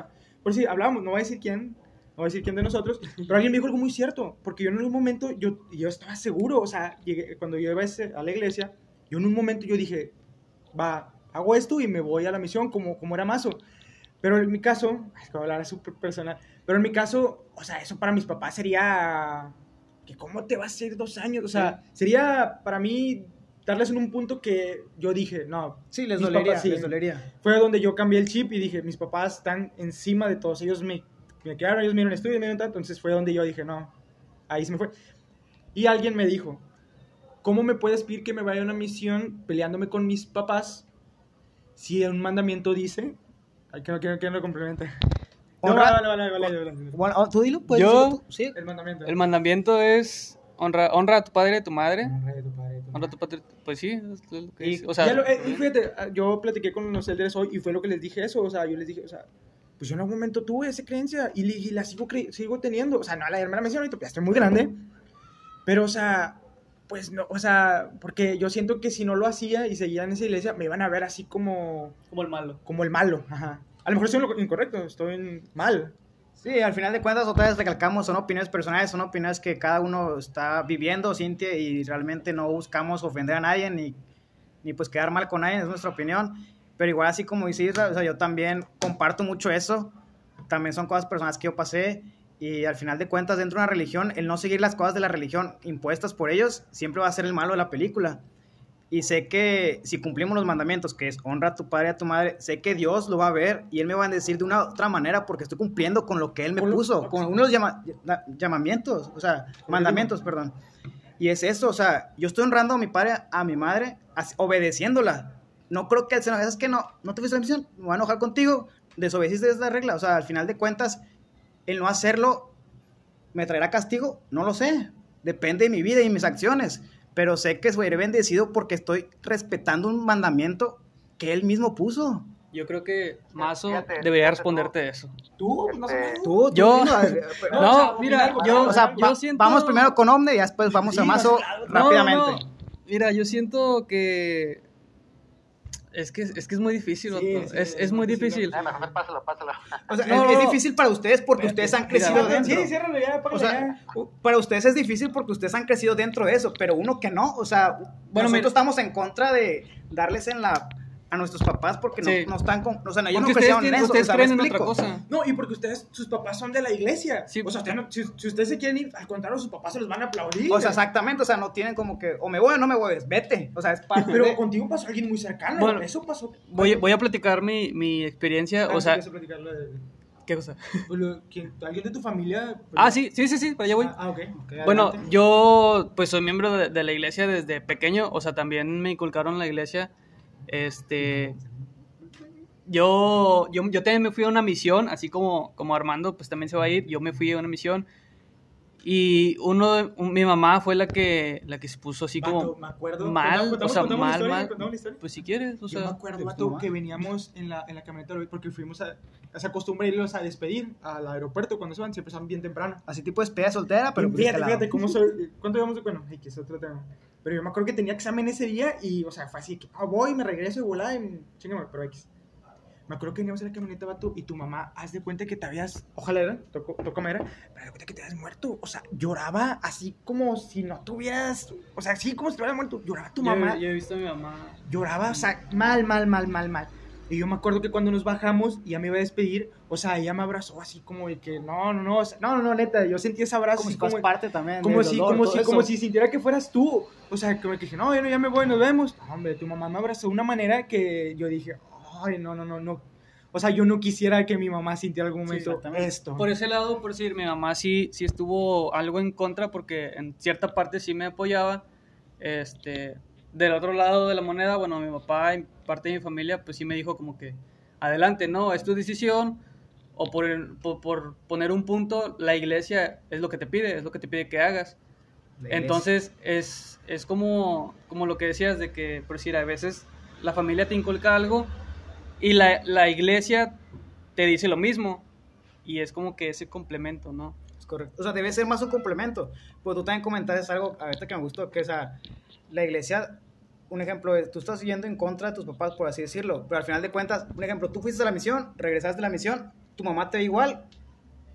S3: Por si hablábamos, no voy a decir quién, no voy a decir quién de nosotros, pero alguien me dijo algo muy cierto, porque yo en un momento, yo, yo estaba seguro, o sea, llegué- cuando yo iba a, la iglesia, yo en un momento yo dije, va, hago esto y me voy a la misión como, como era Mazo. Pero en mi caso, es que voy a hablar súper personal, pero en mi caso, o sea, eso para mis papás sería, que ¿cómo te vas a ir dos años? O sea, sería para mí darles en un punto que yo dije, no,
S1: Sí, les dolería,
S3: papás sí.
S1: les dolería.
S3: fue donde yo cambié el chip y dije, mis papás están encima de todos, ellos me, me quedaron, ellos me dieron estudio, me dieron tanto, entonces fue donde yo dije, no, ahí se me fue. Y alguien me dijo, ¿cómo me puedes pedir que me vaya a una misión peleándome con mis papás si un mandamiento dice, ay, que no que no lo complemente. No,
S1: Honra-
S3: vale, vale, vale, vale, vale.
S1: Bueno, oh, tú dilo, pues.
S2: Yo-
S1: tú, Sí.
S3: El mandamiento.
S2: El mandamiento es honra, honra a tu padre y a tu madre.
S3: Honra de tu padre y tu
S2: Honra a
S3: madre.
S2: tu padre. Pues sí, es lo que. O sea,
S3: Ya lo- eh, y fíjate, ah, yo platiqué con los elders hoy y fue lo que les dije eso, o sea, yo les dije, o sea, pues yo en algún momento tuve esa creencia y, y la sigo, sigo teniendo, o sea, no la me la menciono ahorita, pues ya estoy muy grande, pero, o sea, pues no, o sea, porque yo siento que si no lo hacía y seguía en esa iglesia, me iban a ver así como,
S2: como el malo.
S3: como el malo, ajá. A lo mejor estoy en lo incorrecto, estoy en mal.
S1: Sí, al final de cuentas, otra vez recalcamos, son opiniones personales, son opiniones que cada uno está viviendo, siente y realmente no buscamos ofender a nadie ni, ni pues quedar mal con nadie, es nuestra opinión. Pero igual así como dice Isra, o sea, yo también comparto mucho eso, también son cosas personales que yo pasé y al final de cuentas dentro de una religión, el no seguir las cosas de la religión impuestas por ellos siempre va a ser el malo de la película. Y sé que si cumplimos los mandamientos, que es honra a tu padre y a tu madre, sé que Dios lo va a ver y Él me va a decir de una otra manera porque estoy cumpliendo con lo que Él me
S3: Con lo-
S1: puso, con unos llama- lla- llamamientos, o sea, mandamientos, perdón. Y es eso, o sea, yo estoy honrando a mi padre, a mi madre, obedeciéndola. No creo que el Señor, es que no, no te fuiste a la misión, me voy a enojar contigo, desobedeciste esa regla. O sea, al final de cuentas, el no hacerlo me traerá castigo, no lo sé. Depende de mi vida y mis acciones. Pero sé que seré bendecido porque estoy respetando un mandamiento que él mismo puso.
S2: Yo creo que Mazo
S4: Fíjate,
S2: debería
S4: fíjate
S2: responderte eso.
S3: Tú, no sé.
S1: Tú, tú,
S2: Yo-
S1: a
S3: No,
S2: No,
S3: o sea,
S2: mira, yo,
S1: o sea,
S2: yo
S1: va-
S2: siento...
S1: vamos primero con Omne y después vamos a
S3: Sí,
S1: Mazo
S3: claro.
S2: No,
S1: rápidamente.
S2: no. Mira, yo siento que... Es que es, que es muy difícil,
S3: Sí,
S2: es,
S3: es
S2: es muy difícil.
S3: difícil.
S4: Ah, mejor pásalo, pásalo.
S1: O sea,
S2: No,
S1: es, difícil para ustedes porque ustedes han crecido
S2: Mira,
S1: dentro.
S3: Sí, ciérralo ya, para
S1: O sea, para ustedes es difícil porque ustedes han crecido dentro de eso, pero uno que no, o sea,
S2: Bueno,
S1: nosotros
S2: mira-
S1: estamos en contra de darles en la a nuestros papás porque no,
S2: Sí.
S1: no están con, o sea, ellos
S2: Porque
S1: no crecieron en eso,
S2: ustedes
S1: o sea, ¿me
S2: creen en otra cosa.
S3: No, y porque ustedes, sus papás son de la iglesia.
S2: Sí.
S3: O sea, ustedes no- si, si ustedes se quieren ir, al contrario, sus papás se los van a aplaudir.
S1: O sea, exactamente, o sea, no tienen como que o me voy o no me voy, es vete, o sea, es parte
S3: Pero
S1: de-
S3: contigo pasó alguien muy cercano.
S2: Bueno,
S3: eso pasó.
S2: Voy, voy a platicar mi, mi experiencia,
S3: Ah,
S2: o sea... ¿Qué cosa?
S3: lo- ¿quién- ¿Alguien de tu familia?
S2: Ah, sí, sí, sí, sí, para allá voy.
S3: Ah, ah, ok. ok,
S2: Bueno,
S3: adelante.
S2: yo pues soy miembro de, de la iglesia desde pequeño, o sea, también me inculcaron la iglesia. Este, yo, yo, yo también me fui a una misión, así como, como Armando pues también se va a ir, yo me fui a una misión. Y uno, de- un- mi mamá fue la que, la que se puso así como
S3: me acuerdo.
S2: mal,
S3: Contamos-
S2: o sea,
S3: contamos
S2: mal,
S3: historia,
S2: mal.
S3: contamos la historia.
S2: Pues si quieres, o
S3: Yo me
S2: sea,
S3: acuerdo,
S1: ¿de tu
S3: vato,
S1: mamá?
S3: que veníamos en la, en la camioneta porque fuimos a. Esa costumbre irlos a despedir al aeropuerto cuando se van, siempre son bien temprano.
S1: así tipo despedida soltera, pero
S3: Y
S1: pues,
S3: fíjate,
S1: este
S3: fíjate cómo soy. ¿Cuánto íbamos de bueno? Ay, que es otro tema. Pero yo me acuerdo que tenía examen ese día y, o sea, fue así que ah, voy, me regreso y volá. Chingame, pero X. Me acuerdo que veníamos en la camioneta, vato, y tu mamá, haz de cuenta que te habías. Ojalá era, tocó, tocó madera, pero haz de cuenta que te habías muerto. O sea, lloraba así como si no tuvieras. O sea, así como si te hubieras muerto. Lloraba tu
S2: yo,
S3: mamá
S2: yo he visto a mi mamá.
S3: lloraba, o sea, mal, mal, mal, mal, mal. Y yo me acuerdo que cuando nos bajamos y ya me iba a despedir, o sea, ella me abrazó así como de que, no, no, no, o sea, no, no, no, neta, yo sentí ese abrazo
S1: como si fueras
S3: como,
S1: parte también
S3: como si,
S1: dolor,
S3: como si,
S1: eso.
S3: como si sintiera que fueras tú. O sea, como que dije, no, bueno, ya me voy, nos vemos. No, hombre, tu mamá me abrazó de una manera que yo dije, ay, no, no, no, no. O sea, yo no quisiera que mi mamá sintiera algún momento
S1: exactamente.
S3: esto.
S2: Por ese lado, por decir, mi mamá sí, sí estuvo algo en contra porque en cierta parte sí me apoyaba. Este, del otro lado de la moneda, bueno, mi papá y parte de mi familia, pues sí me dijo como que, adelante, no, es tu decisión, o por, por, por poner un punto, la iglesia es lo que te pide, es lo que te pide que hagas. Entonces, es, es como, como lo que decías de que, por decir, a veces la familia te inculca algo y la, la iglesia te dice lo mismo. Y es como que ese complemento, ¿no?
S1: Es correcto. O sea, debe ser más un complemento. Pues tú también comentaste algo ahorita que me gustó, que o sea, la iglesia, un ejemplo, es, tú estás yendo en contra de tus papás, por así decirlo, pero al final de cuentas, un ejemplo, tú fuiste a la misión, regresaste de la misión, tu mamá te ve igual,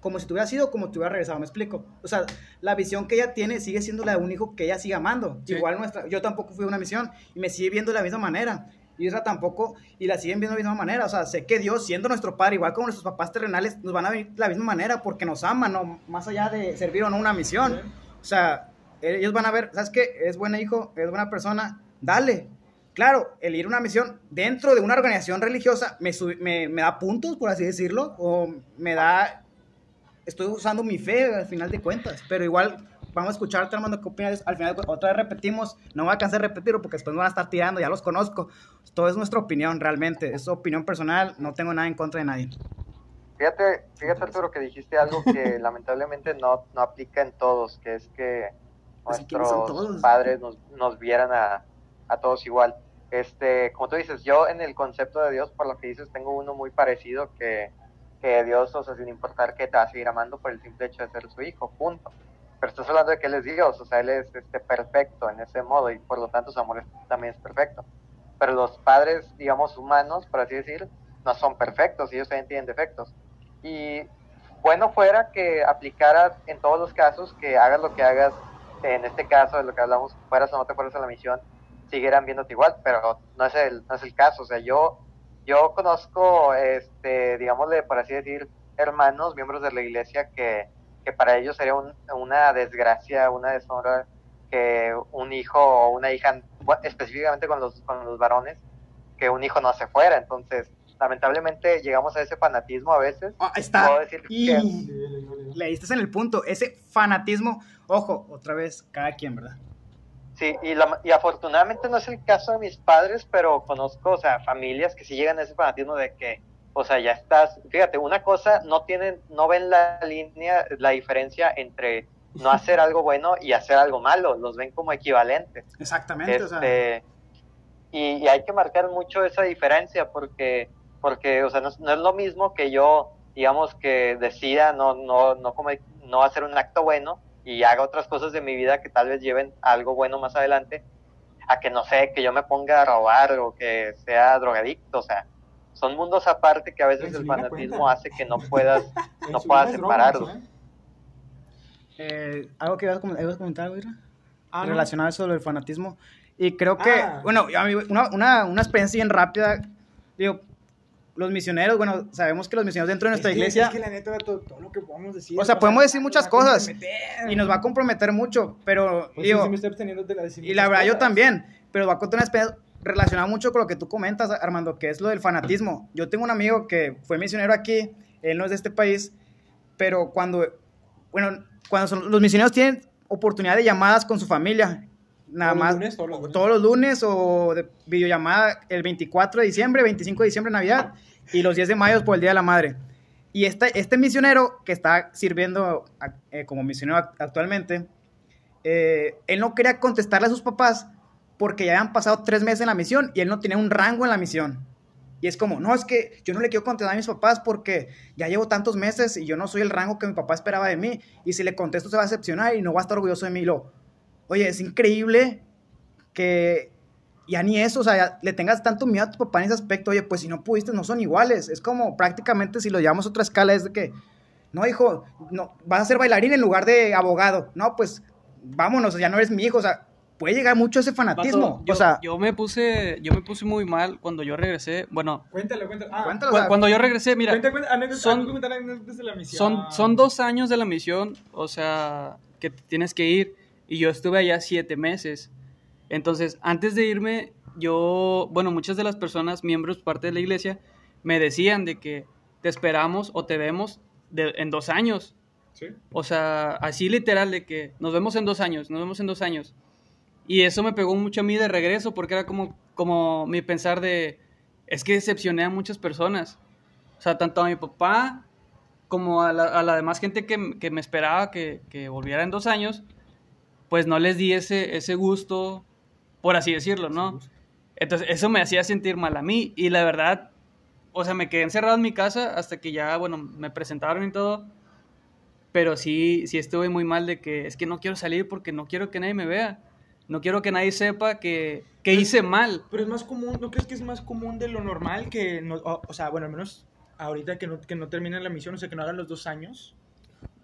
S1: como si te hubiera sido, como te hubiera regresado, me explico. O sea, la visión que ella tiene sigue siendo la de un hijo que ella sigue amando.
S3: Sí.
S1: Igual nuestra, yo tampoco fui a una misión y me sigue viendo de la misma manera. Y esa tampoco, y la siguen viendo de la misma manera. O sea, sé que Dios, siendo nuestro Padre, igual como nuestros papás terrenales, nos van a ver de la misma manera porque nos aman, ¿no? Más allá de servir o no una misión. O sea, ellos van a ver, ¿sabes qué? Es buen hijo, es buena persona, dale. Claro, el ir a una misión dentro de una organización religiosa me, sub- me, da puntos, por así decirlo, o me da... Estoy usando mi fe al final de cuentas, pero igual vamos a escucharte, Armando, ¿qué opinas? Al final, otra vez repetimos, no voy a cansar de repetirlo porque después me van a estar tirando, ya los conozco. Todo es nuestra opinión, realmente, es opinión personal, no tengo nada en contra de nadie.
S4: Fíjate, fíjate Arturo, que dijiste algo que lamentablemente no, no aplica en todos, que es que
S1: Pues, ¿y quiénes son
S4: nuestros padres nos, nos vieran a, a todos igual. Este, como tú dices, yo en el concepto de Dios, por lo que dices, tengo uno muy parecido que, que Dios, o sea, sin importar que te va a seguir amando por el simple hecho de ser su hijo, punto. Pero estás hablando de que Él es Dios, o sea, Él es este, perfecto en ese modo y por lo tanto su amor también es perfecto. Pero los padres, digamos, humanos, por así decir, no son perfectos, ellos también tienen defectos. Y bueno fuera que aplicaras en todos los casos, que hagas lo que hagas, en este caso de lo que hablamos, fueras o no te fueras a la misión, siguieran viéndote igual, pero no es el, no es el caso. O sea, yo, yo conozco, este, digámosle, por así decir, hermanos, miembros de la iglesia, que, que para ellos sería un- una desgracia, una deshonra que un hijo o una hija, específicamente con los, con los varones, que un hijo no se fuera. Entonces, lamentablemente llegamos a ese fanatismo a veces.
S1: Ah, está.
S4: Puedo decir
S1: Y
S4: que-
S1: le diste en el punto, ese fanatismo, ojo, otra vez, cada quien, ¿verdad?
S4: Sí, y, la- y afortunadamente no es el caso de mis padres, pero conozco, o sea, familias que sí llegan a ese fanatismo de que, o sea, ya estás, fíjate, una cosa, no tienen, no ven la línea, la diferencia entre no hacer algo bueno y hacer algo malo, los ven como equivalentes.
S1: Exactamente, o sea,
S4: Este, y, y hay que marcar mucho esa diferencia porque, porque o sea, no es lo mismo que yo, digamos, que decida no, no, no, come- no hacer un acto bueno y haga otras cosas de mi vida que tal vez lleven a algo bueno más adelante, a que no sé, que yo me ponga a robar o que sea drogadicto, o sea, son mundos aparte que a veces el fanatismo
S3: cuenta.
S4: hace que no puedas, no puedas
S3: es droga,
S4: separarlo.
S3: ¿sabes?
S1: eh, algo que ibas a comentar, Guira,
S3: Ah, ¿no?
S1: relacionado a eso del fanatismo. Y creo que,
S3: Ah.
S1: bueno, a mí, una, una, una experiencia bien rápida, digo, los misioneros, bueno, sabemos que los misioneros dentro de nuestra
S3: Es que-
S1: iglesia...
S3: Es que la neta, todo, todo lo que podemos decir.
S1: O sea, podemos decir muchas cosas. y nos va a comprometer mucho, pero
S3: Pues
S1: digo,
S3: sí, me estoy de la
S1: y la verdad yo
S3: cosas.
S1: también, pero va a contar una experiencia relacionada mucho con lo que tú comentas, Armando, que es lo del fanatismo. Yo tengo un amigo que fue misionero aquí, él no es de este país, pero cuando, bueno, cuando son- los misioneros tienen oportunidad de llamadas con su familia, nada
S3: Todos los
S1: más
S3: lunes, todos los lunes.
S1: todos los lunes o de videollamada el 24 de diciembre, 25 de diciembre, Navidad, y los 10 de mayo por el Día de la Madre. Y este, este misionero que está sirviendo a- eh, como misionero act- actualmente, eh, él no quería contestarle a sus papás porque ya habían pasado tres meses en la misión y él no tenía un rango en la misión. Y es como, no, es que yo no le quiero contestar a mis papás porque ya llevo tantos meses y yo no soy el rango que mi papá esperaba de mí. Y si le contesto se va a decepcionar y no va a estar orgulloso de mí. Y lo, oye, es increíble que ya ni eso, o sea, ya le tengas tanto miedo a tu papá en ese aspecto. Oye, pues si no pudiste, no son iguales. Es como prácticamente si lo llevamos a otra escala, es de que, no, hijo, no, vas a ser bailarín en lugar de abogado. No, pues vámonos, ya no eres mi hijo. O sea, puede llegar mucho ese fanatismo.
S2: Yo,
S1: o sea,
S2: yo me puse, yo me puse muy mal cuando yo regresé. Bueno,
S3: Cuéntalo, cuéntalo. Ah,
S1: cuéntalo,
S2: cu-
S1: o sea,
S2: cuando yo regresé, mira,
S3: cuenta, anécdotas,
S2: son-
S3: de la misión.
S2: son, son dos años de la misión, o sea, que tienes que ir. Y yo estuve allá siete meses. Entonces, antes de irme, yo, bueno, muchas de las personas, miembros, parte de la iglesia, me decían de que te esperamos o te vemos de- en dos años.
S3: Sí.
S2: O sea, así literal de que nos vemos en dos años, nos vemos en dos años. Y eso me pegó mucho a mí de regreso porque era como, como mi pensar de, es que decepcioné a muchas personas. O sea, tanto a mi papá como a la, a la demás gente que, que me esperaba que, que, volviera en dos años, pues no les di ese, ese gusto, por así decirlo, ¿no? Entonces, eso me hacía sentir mal a mí y la verdad, o sea, me quedé encerrado en mi casa hasta que ya, bueno, me presentaron y todo, pero sí, sí estuve muy mal de que es que no quiero salir porque no quiero que nadie me vea. No quiero que nadie sepa que, que hice mal.
S3: Pero es más común, ¿no crees que es más común de lo normal que, no, o, o, sea, bueno, al menos ahorita que no, que no terminen la misión, o sea, que no hagan los dos años?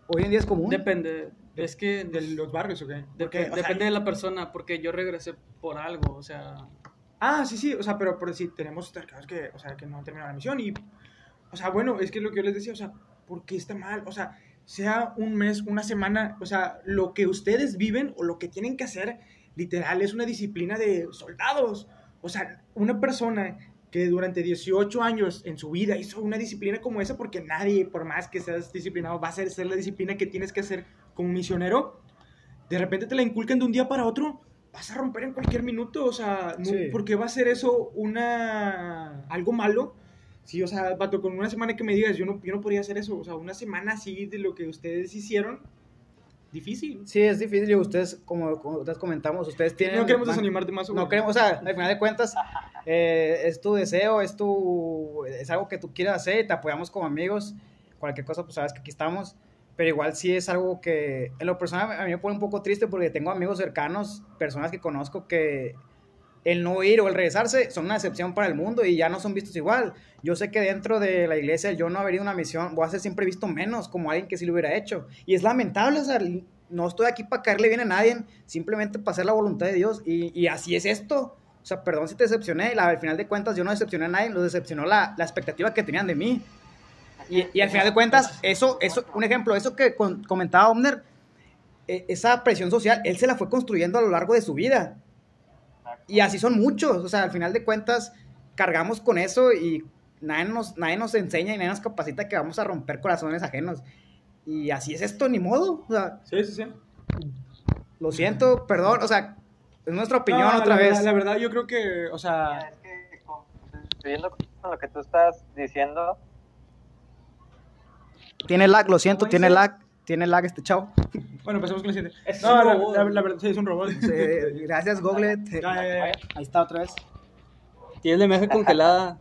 S1: Hoy en día es común.
S2: Depende.
S3: De,
S2: es que...
S3: ¿De los barrios o qué?
S2: Depende sea, de la persona, porque yo regresé por algo, o sea...
S3: Ah, sí, sí, o sea, pero por decir, tenemos cercanos que, o sea, que no han terminado la misión y, o sea, bueno, es que lo que yo les decía, o sea, ¿por qué está mal? O sea, sea un mes, una semana, o sea, lo que ustedes viven o lo que tienen que hacer, literal, es una disciplina de soldados. O sea, una persona que durante 18 años en su vida hizo una disciplina como esa, porque nadie, por más que seas disciplinado, va a ser, ser la disciplina que tienes que hacer como misionero, de repente te la inculcan de un día para otro, vas a romper en cualquier minuto, o sea, no, sí. porque va a ser eso una algo malo. Sí, o sea, vato, con una semana que me digas, yo no, yo no podría hacer eso, o sea, una semana así de lo que ustedes hicieron, difícil.
S1: Sí, es difícil, y ustedes, como, como ustedes comentamos, ustedes tienen...
S3: No queremos desanimarte más.
S1: No queremos, o sea, al final de cuentas, eh, es tu deseo, es tu... es algo que tú quieras hacer, te apoyamos como amigos, cualquier cosa, pues sabes que aquí estamos, pero igual sí es algo que, en lo personal, a mí me pone un poco triste porque tengo amigos cercanos, personas que conozco que el no ir o el regresarse son una excepción para el mundo y ya no son vistos igual. Yo sé que dentro de la iglesia yo no haber ido a una misión, voy a ser siempre visto menos como alguien que sí lo hubiera hecho. Y es lamentable, o sea, no estoy aquí para caerle bien a nadie, simplemente para hacer la voluntad de Dios y, así es esto. O sea, perdón si te decepcioné, la, al final de cuentas yo no decepcioné a nadie, lo decepcionó la, la expectativa que tenían de mí. Y, y, al final de cuentas, eso, eso, un ejemplo, eso que comentaba Omner, eh, esa presión social, él se la fue construyendo a lo largo de su vida. Y así son muchos, o sea, al final de cuentas cargamos con eso y nadie nos, nadie nos enseña y nadie nos capacita que vamos a romper corazones ajenos. Y así es esto, ni modo. O sea,
S3: sí, sí, sí.
S1: Lo siento, perdón, o sea, es nuestra opinión
S3: no,
S1: otra
S3: la,
S1: vez.
S3: La, la, verdad, yo creo que, o sea...
S4: Viendo con lo que tú estás diciendo...
S1: Tiene lag, lo siento, tiene lag. Tiene lag este chavo.
S3: Bueno, pasemos con el siguiente.
S2: Es
S3: no,
S2: un
S3: la, la, la verdad, sí, es un robot.
S1: Sí, gracias, Google.
S3: Ya, ya, ya.
S1: Ahí está otra vez.
S2: Tiene la imagen congelada.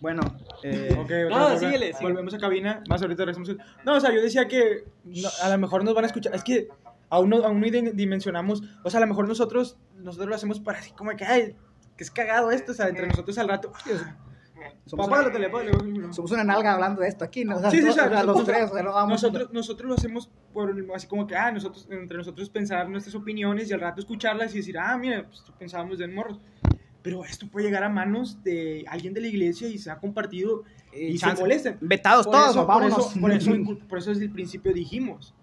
S1: Bueno, eh,
S3: Okay, o
S2: No,
S3: sea, volve-
S2: síguele, síguele.
S3: Volvemos a cabina, más ahorita regresamos. No, o sea, yo decía que no, a lo mejor nos van a escuchar. Es que aún no, aún no dim- dimensionamos. O sea, a lo mejor nosotros, nosotros lo hacemos para así como que, ay, que es cagado esto. O sea, entre nosotros al rato.
S1: Somos,
S3: Papá,
S1: una,
S3: papá,
S1: somos una nalga hablando de esto aquí, ¿no? O sea,
S3: Sí, sí, o sea,
S1: sea, los
S3: nosotros-
S1: tres, o sea, no vamos-
S3: Nosotros, nosotros lo hacemos por así como que, ah, nosotros, entre nosotros pensar nuestras opiniones y al rato escucharlas y decir, ah, mira, pues pensábamos de morros. Pero esto puede llegar a manos de alguien de la iglesia y se ha compartido y, se molesten.
S1: Vetados
S3: Por
S1: todos,
S3: eso, por
S1: vámonos.
S3: eso, por, eso, por eso desde el principio dijimos,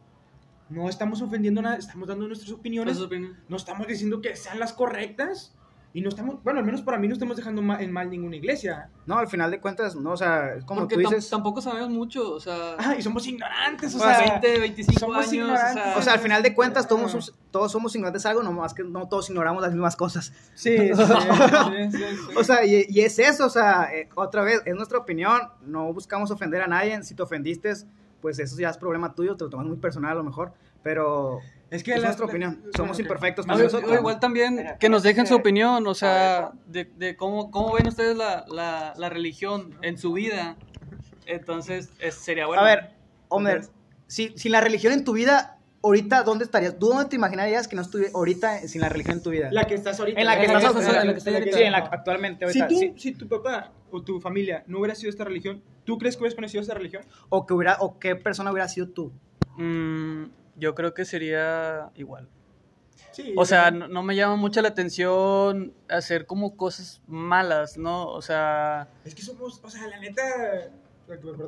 S3: no estamos ofendiendo nada, estamos dando nuestras opiniones, no estamos diciendo que sean las correctas y no estamos, bueno, al menos para mí no estamos dejando ma- en mal ninguna iglesia.
S1: No, al final de cuentas, no, o sea, es como
S2: Porque
S1: tú
S2: tam-
S1: dices.
S2: tampoco sabemos mucho, o sea,
S3: Ah, y somos ignorantes, o
S2: o sea,
S3: sea,
S2: 20, 25
S3: somos
S2: años, o sea,
S1: O sea, al final de cuentas, todos, somos- todos somos ignorantes de algo, nomás que no todos ignoramos las mismas cosas.
S3: Sí, sí, sí, sí, sí, sí.
S1: O sea, y, y es eso, o sea, eh, otra vez, es nuestra opinión, no buscamos ofender a nadie, si te ofendiste, pues eso ya es problema tuyo, te lo tomas muy personal a lo mejor, pero
S3: es que
S1: es
S3: la-
S1: nuestra
S3: la-
S1: opinión, somos imperfectos
S2: O-
S1: también
S2: o
S1: nosotros.
S2: igual también
S4: Mira,
S2: que nos dejen su opinión, o sea, de, de cómo, cómo ven ustedes la, la, la religión en su vida. Entonces, es- sería bueno.
S1: A ver, Homer, si, sin la religión en tu vida, ahorita, ¿dónde estarías? ¿Tú dónde te imaginarías que no estuviera ahorita sin la religión en tu vida?
S3: La que estás ahorita.
S1: en la que
S2: en la
S1: estás,
S2: que estás
S1: sí,
S2: ahorita.
S1: en la actualmente
S3: Si
S1: ahorita,
S3: tú,
S1: sí.
S3: si tu papá o tu familia no hubiera sido esta religión, ¿tú crees que hubieras conocido esta religión?
S1: o que hubiera, o qué persona hubiera sido tú.
S2: Mm, yo creo que sería igual.
S3: Sí.
S2: O sea, no, no me llama mucho la atención hacer como cosas malas, ¿no? O sea,
S3: es que somos, o sea, la neta.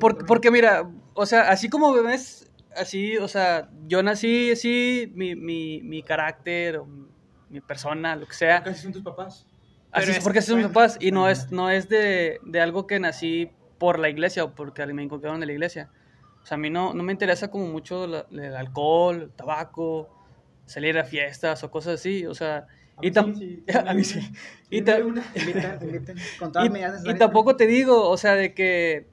S2: Por- porque mira, o sea, así como ves, así, o sea, yo nací así, mi, mi, mi carácter, o mi persona, lo que sea,
S3: Casi son tus papás.
S2: así
S1: Pero
S2: es porque así son mis papás, y no es, no es de, de algo que nací por la iglesia o porque me inculcaron de la iglesia. O sea, a mí no, no me interesa como mucho la- el alcohol, el tabaco, salir a fiestas o cosas así, o sea,
S3: A
S2: y,
S3: mí
S2: tam-
S3: sí, sí,
S2: a mí sí. Y, ta- tampoco te digo, o sea, de que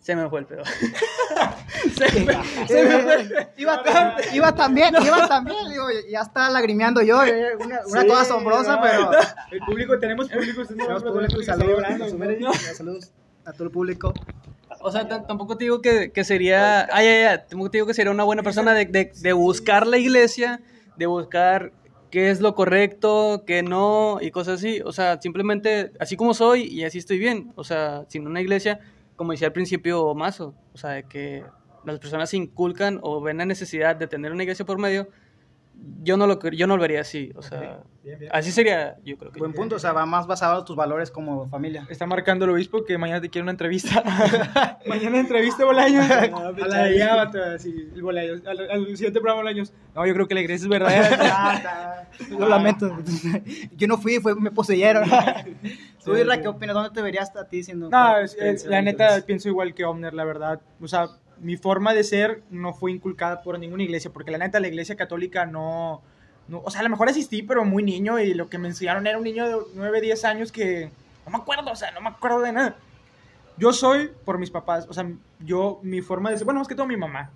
S2: se me fue el pedo. se me, se me fue.
S1: Iba, tan- iba también, iba también, digo, ya está lagrimeando yo, eh, una, una
S3: Sí,
S1: cosa asombrosa,
S3: no.
S1: pero
S3: El público, tenemos público. no
S1: tenemos público saludos,
S3: ¿no?
S1: saludos a todo el público.
S2: O sea, tam- tampoco te digo que, que sería. Ay, ay, ay, tampoco te digo que sería una buena persona de, de- de buscar la iglesia, de buscar qué es lo correcto, qué no, y cosas así. O sea, simplemente así como soy y así estoy bien. O sea, sin una iglesia, como decía al principio Mazo, o sea, de que las personas se inculcan o ven la necesidad de tener una iglesia por medio. Yo no lo, yo no lo vería así. O sea,
S3: Bien, bien.
S2: así sería, yo creo que.
S1: Buen punto, o sea, va más basado en tus valores como familia.
S3: Está marcando el obispo que mañana te quiere una entrevista. mañana entrevista Bolaños. a la vato, así, el Bolaños. Al, al siguiente programa Bolaños. No, yo creo que la iglesia es verdadera.
S1: Lo lamento. Yo no fui, fue, me poseyeron. Tú, Irra, ¿qué opinas? ¿Dónde te verías a ti siendo?
S3: No, es- es- la neta pienso igual que Omner, la verdad. O sea, mi forma de ser no fue inculcada por ninguna iglesia, porque la neta la iglesia católica no, no- o sea, a lo mejor asistí, pero muy niño y lo que me enseñaron era un niño de 9, 10 años que no me acuerdo, o sea, no me acuerdo de nada. Yo soy por mis papás, o sea, yo, mi forma de ser, bueno, más que todo mi mamá.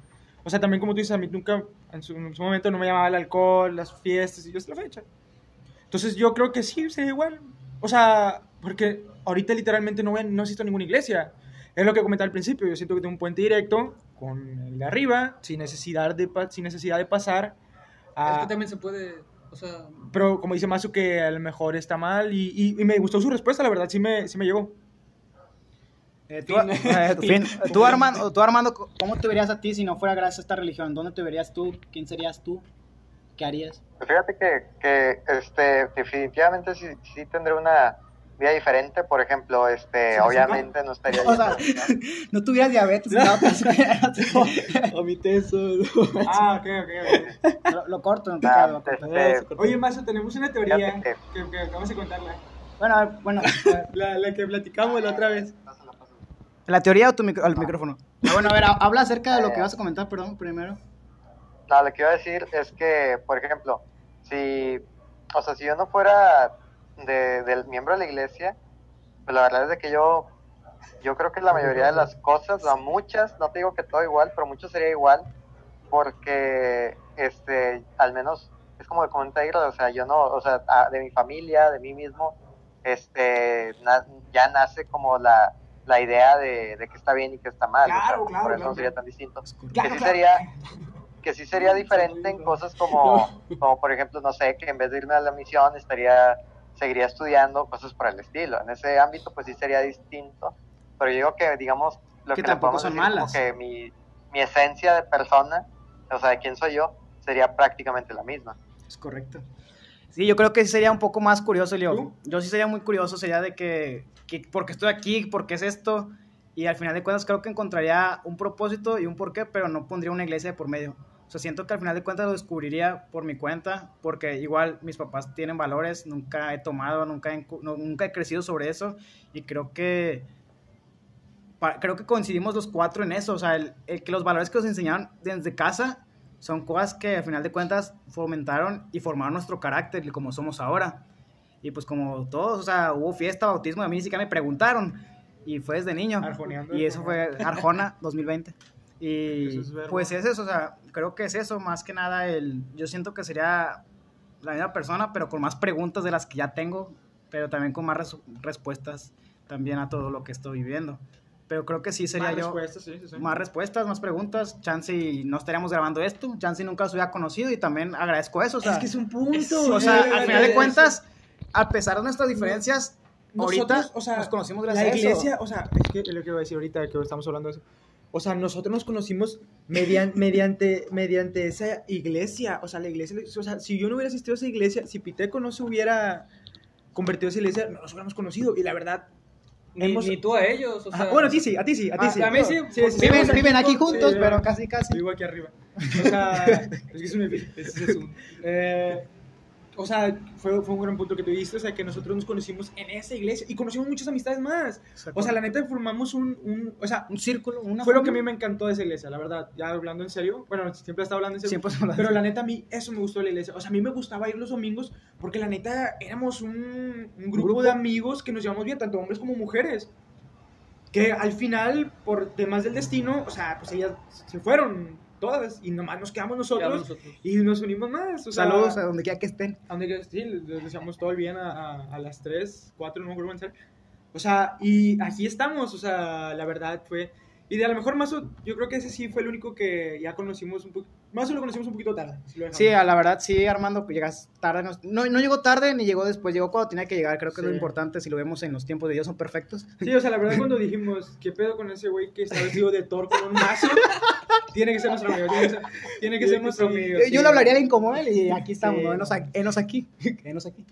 S3: O sea, también como tú dices, a mí nunca, en su, en su momento no me llamaba el alcohol, las fiestas, y yo hasta la fecha. Entonces yo creo que sí, sería igual. O sea, porque ahorita literalmente no, ven, no existe ninguna iglesia. Es lo que comentaba al principio, yo siento que tengo un puente directo con el de arriba, sin necesidad de, sin necesidad de pasar. a-
S2: Es que también se puede. O sea,
S3: pero como dice Mazu que a lo mejor está mal y, y- y me gustó su respuesta, la verdad, sí me, sí me llegó.
S1: Eh, tú, eh, fin. Tú, Armando, tú, Armando, ¿cómo te verías a ti si no fuera gracias a esta religión? ¿Dónde te verías tú? ¿Quién serías tú? ¿Qué harías?
S4: Pues fíjate que, que este, definitivamente sí, sí tendré una vida diferente. Por ejemplo, este,
S1: Sí,
S4: obviamente no estaría
S1: O sea, no tuvieras diabetes, no, pues,
S2: omite eso.
S3: Ah, ok, ok, ok.
S1: lo, lo corto, no te
S4: Ah,
S1: lo corto.
S4: este,
S3: Oye, Mazu, tenemos una teoría que,
S4: que-
S3: que acabamos de contarla.
S1: Bueno, a ver, bueno, eh,
S3: La, la que platicamos la otra vez.
S1: ¿la teoría o tu micro- al micrófono? Ah, bueno, a ver, ha- habla acerca de lo que vas a comentar, perdón, primero.
S4: No, lo que iba a decir es que, por ejemplo, si, o sea, si yo no fuera de, del miembro de la iglesia, pues la verdad es de que yo, yo creo que la mayoría de las cosas, o muchas, no te digo que todo igual, pero mucho sería igual, porque, este, al menos, es como comenta Ira, o sea, yo no, o sea, a- de mi familia, de mí mismo, este, na- ya nace como la, la idea de, de que está bien y que está mal, o sea,
S3: Claro, claro,
S4: por eso
S3: claro.
S4: no sería tan distinto
S3: Claro,
S4: que sí
S3: claro.
S4: sería que sí sería diferente en cosas como, como por ejemplo, no sé, que en vez de irme a la misión estaría, seguiría estudiando cosas por el estilo. En ese ámbito pues sí sería distinto, pero yo digo que digamos lo
S1: Que
S4: que,
S1: tampoco son
S4: decir como
S1: malas.
S4: que mi, mi esencia de persona, o sea, de quién soy yo, sería prácticamente la misma.
S1: Es correcto. Sí, yo creo que sí sería un poco más curioso, Leo.
S3: ¿Tú?
S1: Yo sí sería muy curioso, sería de que, que porque estoy aquí, porque es esto, y al final de cuentas creo que encontraría un propósito y un porqué, pero no pondría una iglesia de por medio. O sea, siento que al final de cuentas lo descubriría por mi cuenta, porque igual mis papás tienen valores, nunca he tomado, nunca he, no- nunca he crecido sobre eso, y creo que creo que coincidimos los cuatro en eso, o sea, el, el que los valores que nos enseñaron desde casa son cosas que al final de cuentas fomentaron y formaron nuestro carácter y como somos ahora. Y pues como todos, o sea, hubo fiesta, bautismo, a mí ni siquiera me preguntaron y fue desde niño.
S3: Arjoneando,
S1: y eso fue Arjona 2020. Y
S3: Eso es
S1: pues es eso, o sea, creo que es eso, más que nada el, yo siento que sería la misma persona, pero con más preguntas de las que ya tengo, pero también con más res- respuestas también a todo lo que estoy viviendo. Pero creo que sí sería
S3: Más
S1: yo
S3: respuestas, sí, sí, sí.
S1: más respuestas, más preguntas. Chance y no estaríamos grabando esto. Chance y nunca se hubiera conocido y también agradezco eso. O sea,
S3: es que es un punto.
S1: o sea,
S3: Sí,
S1: al final de
S3: es-
S1: cuentas, a pesar de nuestras diferencias, ahorita
S3: nosotros, o sea,
S1: nos conocimos gracias
S3: la
S1: a
S3: iglesia,
S1: eso.
S3: o sea, es que es lo que iba a decir ahorita que estamos hablando de eso. O sea, nosotros nos conocimos median- mediante, mediante esa iglesia. O sea, la iglesia, o sea, si yo no hubiera asistido a esa iglesia, si Piteco no se hubiera convertido a esa iglesia, no nos hubiéramos conocido. Y la verdad,
S2: Ni,
S3: hemos-
S2: ni tú a ellos, o
S3: Ajá,
S2: sea.
S3: bueno, a ti sí, a ti sí, a ti
S1: Ah,
S3: sí.
S2: a mí sí,
S1: Viven, aquí juntos,
S3: sí,
S1: pero casi, casi.
S3: Vivo aquí arriba. O sea, es que es un ese es un- eh, o sea, fue, fue un gran punto que tú diste, o sea, que nosotros nos conocimos en esa iglesia y conocimos muchas amistades más. O sea, la neta formamos un, un o sea,
S1: un círculo, una
S3: fue lo que a mí me encantó de esa iglesia, la verdad, ya hablando en serio, bueno, siempre estaba hablando en serio,
S1: Siempre hablando
S3: pero la neta a mí eso me gustó de la iglesia, o sea, a mí me gustaba ir los domingos porque la neta éramos un, un grupo,
S1: grupo.
S3: de amigos que nos llevamos bien, tanto hombres como mujeres, que al final, por temas del destino, o sea, pues ellas se fueron todas y nomás nos quedamos nosotros
S2: nosotros.
S3: y nos unimos más, o sea,
S1: Saludos a donde quiera que estén.
S3: a donde que- sí, les deseamos todo el bien a, a- a las 3, 4, no me acuerdo. O sea, y aquí estamos, o sea, la verdad fue... Y de a lo mejor Mazo, yo creo que ese sí fue el único que ya conocimos un poco... Mazo lo conocimos un poquito tarde. si.
S1: Sí, a la verdad, sí, Armando, pues llegas tarde. No, no, no llegó tarde ni llegó después, llegó cuando tenía que llegar. Creo que es lo
S3: Sí.
S1: importante, si lo vemos en los tiempos de Dios, son perfectos.
S3: Sí, o sea, la verdad cuando dijimos, ¿qué pedo con ese güey que está vestido de Thor con un mazo? tiene que ser nuestro amigo, tiene que ser, tiene que ser nuestro amigo.
S1: Yo,
S3: sí.
S1: yo le hablaría como él y aquí estamos,
S3: Sí.
S1: ¿no? Enos enos aquí, enos aquí.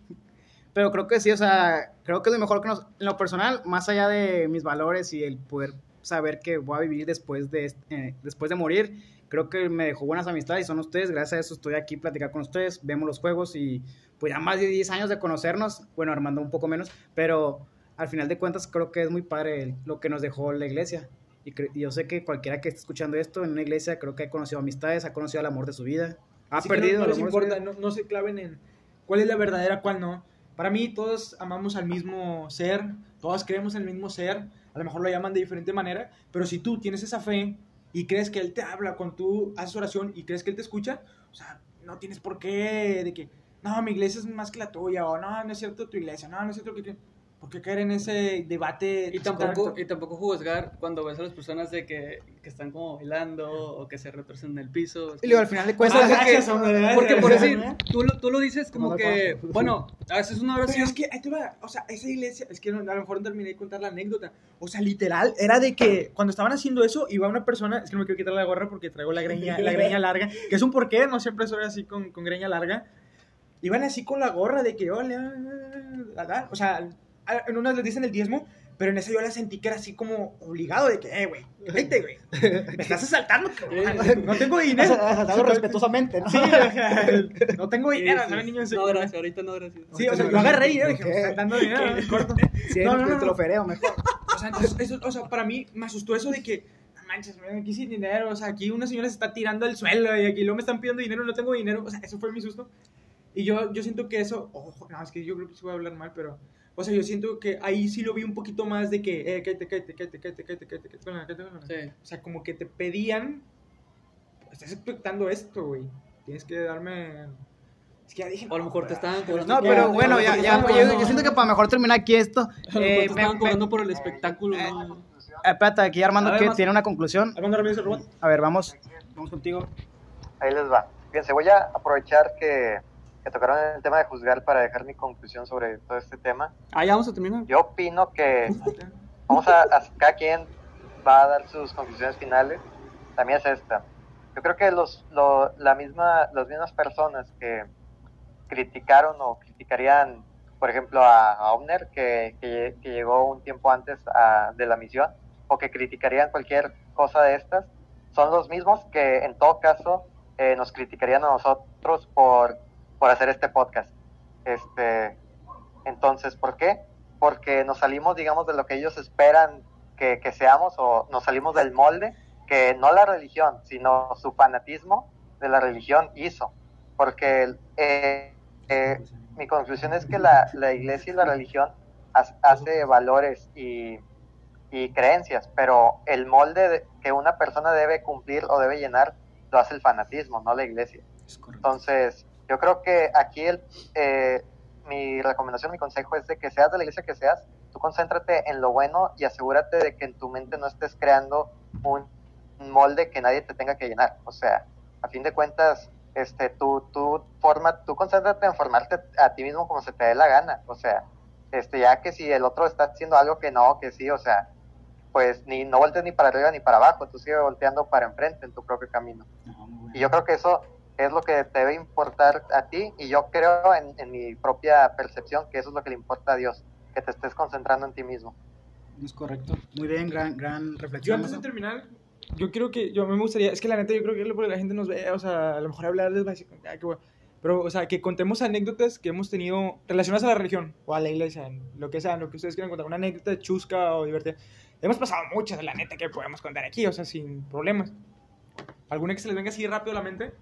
S1: Pero creo que sí, o sea, creo que es lo mejor que nos, en lo personal, más allá de mis valores y el poder saber que voy a vivir después de, eh, después de morir, creo que me dejó buenas amistades y son ustedes, gracias a eso estoy aquí platicar con ustedes, vemos los juegos y pues ya más de 10 años de conocernos, bueno, Armando un poco menos, pero al final de cuentas creo que es muy padre lo que nos dejó la iglesia. Y, yo sé que cualquiera que esté escuchando esto en una iglesia, creo que ha conocido amistades, ha conocido el amor de su vida, ha
S3: Así
S1: perdido
S3: no, no
S1: el
S3: les
S1: amor
S3: importa, no, no se claven en cuál es la verdadera, cuál no. Para mí todos amamos al mismo ser, todos creemos en el mismo ser, a lo mejor lo llaman de diferente manera, pero si tú tienes esa fe y crees que Él te habla cuando tú haces oración y crees que Él te escucha, o sea, no tienes por qué de que, no, mi iglesia es más que la tuya, o no, no es cierto tu iglesia, no, no es cierto que... ¿Por qué caer en ese debate?
S2: Y tampoco, y tampoco juzgar cuando ves a las personas de que, que están como bailando o que se retorcen en el piso.
S1: Y luego al final de
S3: Ah,
S1: cuentas,
S2: porque-
S3: gracias, hombre, gracias.
S2: Porque por decir, tú lo, tú lo dices como
S1: No,
S2: que,
S1: no.
S2: bueno, haces una
S3: Pero
S2: oración.
S3: es que ahí te va, o sea, esa iglesia, es que a lo mejor no terminé de contar la anécdota. O sea, literal, era de que cuando estaban haciendo eso, iba una persona, es que no me quiero quitar la gorra porque traigo la greña, la greña larga, que es un porqué, no siempre soy así con, con greña larga. Iban así con la gorra de que, hola, la, la", o sea, en unas les dicen el diezmo, pero en esa yo la sentí que era así como obligado de que, eh, güey, vete, güey, me estás asaltando, cabrón. no tengo dinero.
S1: Asaltado respetuosamente, ¿no?
S3: Sí, no tengo dinero,
S2: Sí,
S3: ¿saben,
S2: sí.
S3: niños?
S2: No, gracias, ahorita no, gracias.
S3: Sí, o sea, yo agarré y dije, dando dinero, corto.
S1: Sí,
S3: No,
S1: no,
S3: no, no,
S1: te lo fereo mejor.
S3: O sea, entonces, eso, o sea, para mí me asustó eso de que, no manches, me aquí sin dinero, o sea, aquí una señora se está tirando al suelo y aquí luego me están pidiendo dinero y no tengo dinero, o sea, eso fue mi susto. Y yo, yo siento que eso, ojo, no, es que yo creo que sí voy a hablar mal, pero, o sea, yo siento que ahí sí lo vi un poquito más de que, eh, cállate, cállate, cállate, cállate, cállate, cállate, cállate, cállate, cállate, cállate.
S2: Sí.
S3: O sea, como que te pedían, estás expectando esto, güey, tienes que darme... Es que ya dije,
S2: O a lo mejor te estaban cobrando.
S1: No, pero bueno, ya, ya, yo, siento que para mejor terminar aquí esto. eh,
S2: te
S1: me-
S2: estaban cobrando por el espectáculo,
S1: Eh,
S2: ¿no?
S1: eh, espérate, aquí Armando que
S2: más-
S1: tiene una conclusión.
S3: Armando Ramírez.
S1: A ver, vamos. Vamos contigo.
S4: Ahí les va. Fíjense, voy a aprovechar que, que tocaron el tema de juzgar para dejar mi conclusión sobre todo este tema.
S2: Ah, ya vamos a terminar.
S4: Yo opino que vamos a, a- cada quien va a dar sus conclusiones finales. La mía es esta. Yo creo que los, lo- la misma, las mismas personas que criticaron o criticarían, por ejemplo, a, a Omner, que, que- que llegó un tiempo antes a- de la misión, o que criticarían cualquier cosa de estas, son los mismos que en todo caso eh, nos criticarían a nosotros por, por hacer este podcast. Este, entonces, ¿por qué? Porque nos salimos, digamos, de lo que ellos esperan que, que seamos o nos salimos del molde que no la religión, sino su fanatismo de la religión hizo. Porque eh, eh, mi conclusión es que la, la iglesia y la religión ha- hace valores y, y creencias, pero el molde de- que una persona debe cumplir o debe llenar lo hace el fanatismo, no la iglesia. Entonces, yo creo que aquí el, eh, mi recomendación, mi consejo es de que seas de la iglesia que seas, tú concéntrate en lo bueno y asegúrate de que en tu mente no estés creando un, molde que nadie te tenga que llenar. O sea, a fin de cuentas, este, tú, tú, forma, tú concéntrate en formarte a ti mismo como se te dé la gana. O sea, este, ya que si el otro está haciendo algo que no, que sí, o sea, pues ni no voltees ni para arriba ni para abajo, tú sigue volteando para enfrente en tu propio camino. Y yo creo que eso es lo que te debe importar a ti y yo creo en, en mi propia percepción que eso es lo que le importa a Dios, que te estés concentrando en ti mismo.
S1: Es correcto. Muy bien, gran, gran
S3: Yo
S1: reflexión.
S3: antes de terminar, yo creo que, yo me gustaría, es que la neta yo creo que lo que la gente nos ve, o sea, a lo mejor hablarles va a decir, "Ay, qué bueno". Pero, o sea, que contemos anécdotas que hemos tenido relacionadas a la religión o a la iglesia, lo que sea, lo que ustedes quieran contar, una anécdota chusca o divertida. Hemos pasado muchas, la neta, que podemos contar aquí, o sea, sin problemas. ¿Alguna que se les venga así rápido a la mente?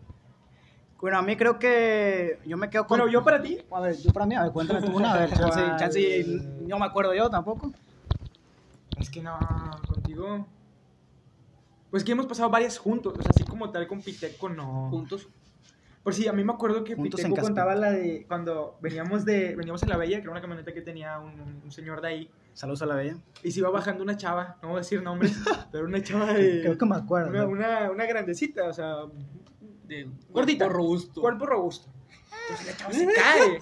S1: Bueno, a mí creo que yo me quedo con...
S3: Bueno, yo para ti.
S1: A ver, yo para mí, a ver, cuéntame tú una, a ver, chance, chance, no me acuerdo yo tampoco.
S3: Es que no, contigo... Pues que hemos pasado varias juntos, o sea, así como tal con Piteco, no.
S2: Juntos.
S3: Por sí, a mí me acuerdo que
S1: Juntos en
S3: Piteco contaba la de cuando veníamos de veníamos en la Bella, que era una camioneta que tenía un, un señor de ahí,
S1: Saludos a la bella.
S3: y se iba bajando una chava, no voy a decir nombres, pero una chava de...
S1: Creo que me acuerdo.
S3: Una, una, una grandecita, o sea,
S2: De
S3: Gordita.
S2: cuerpo robusto.
S3: cuerpo robusto. Entonces la chava se cae.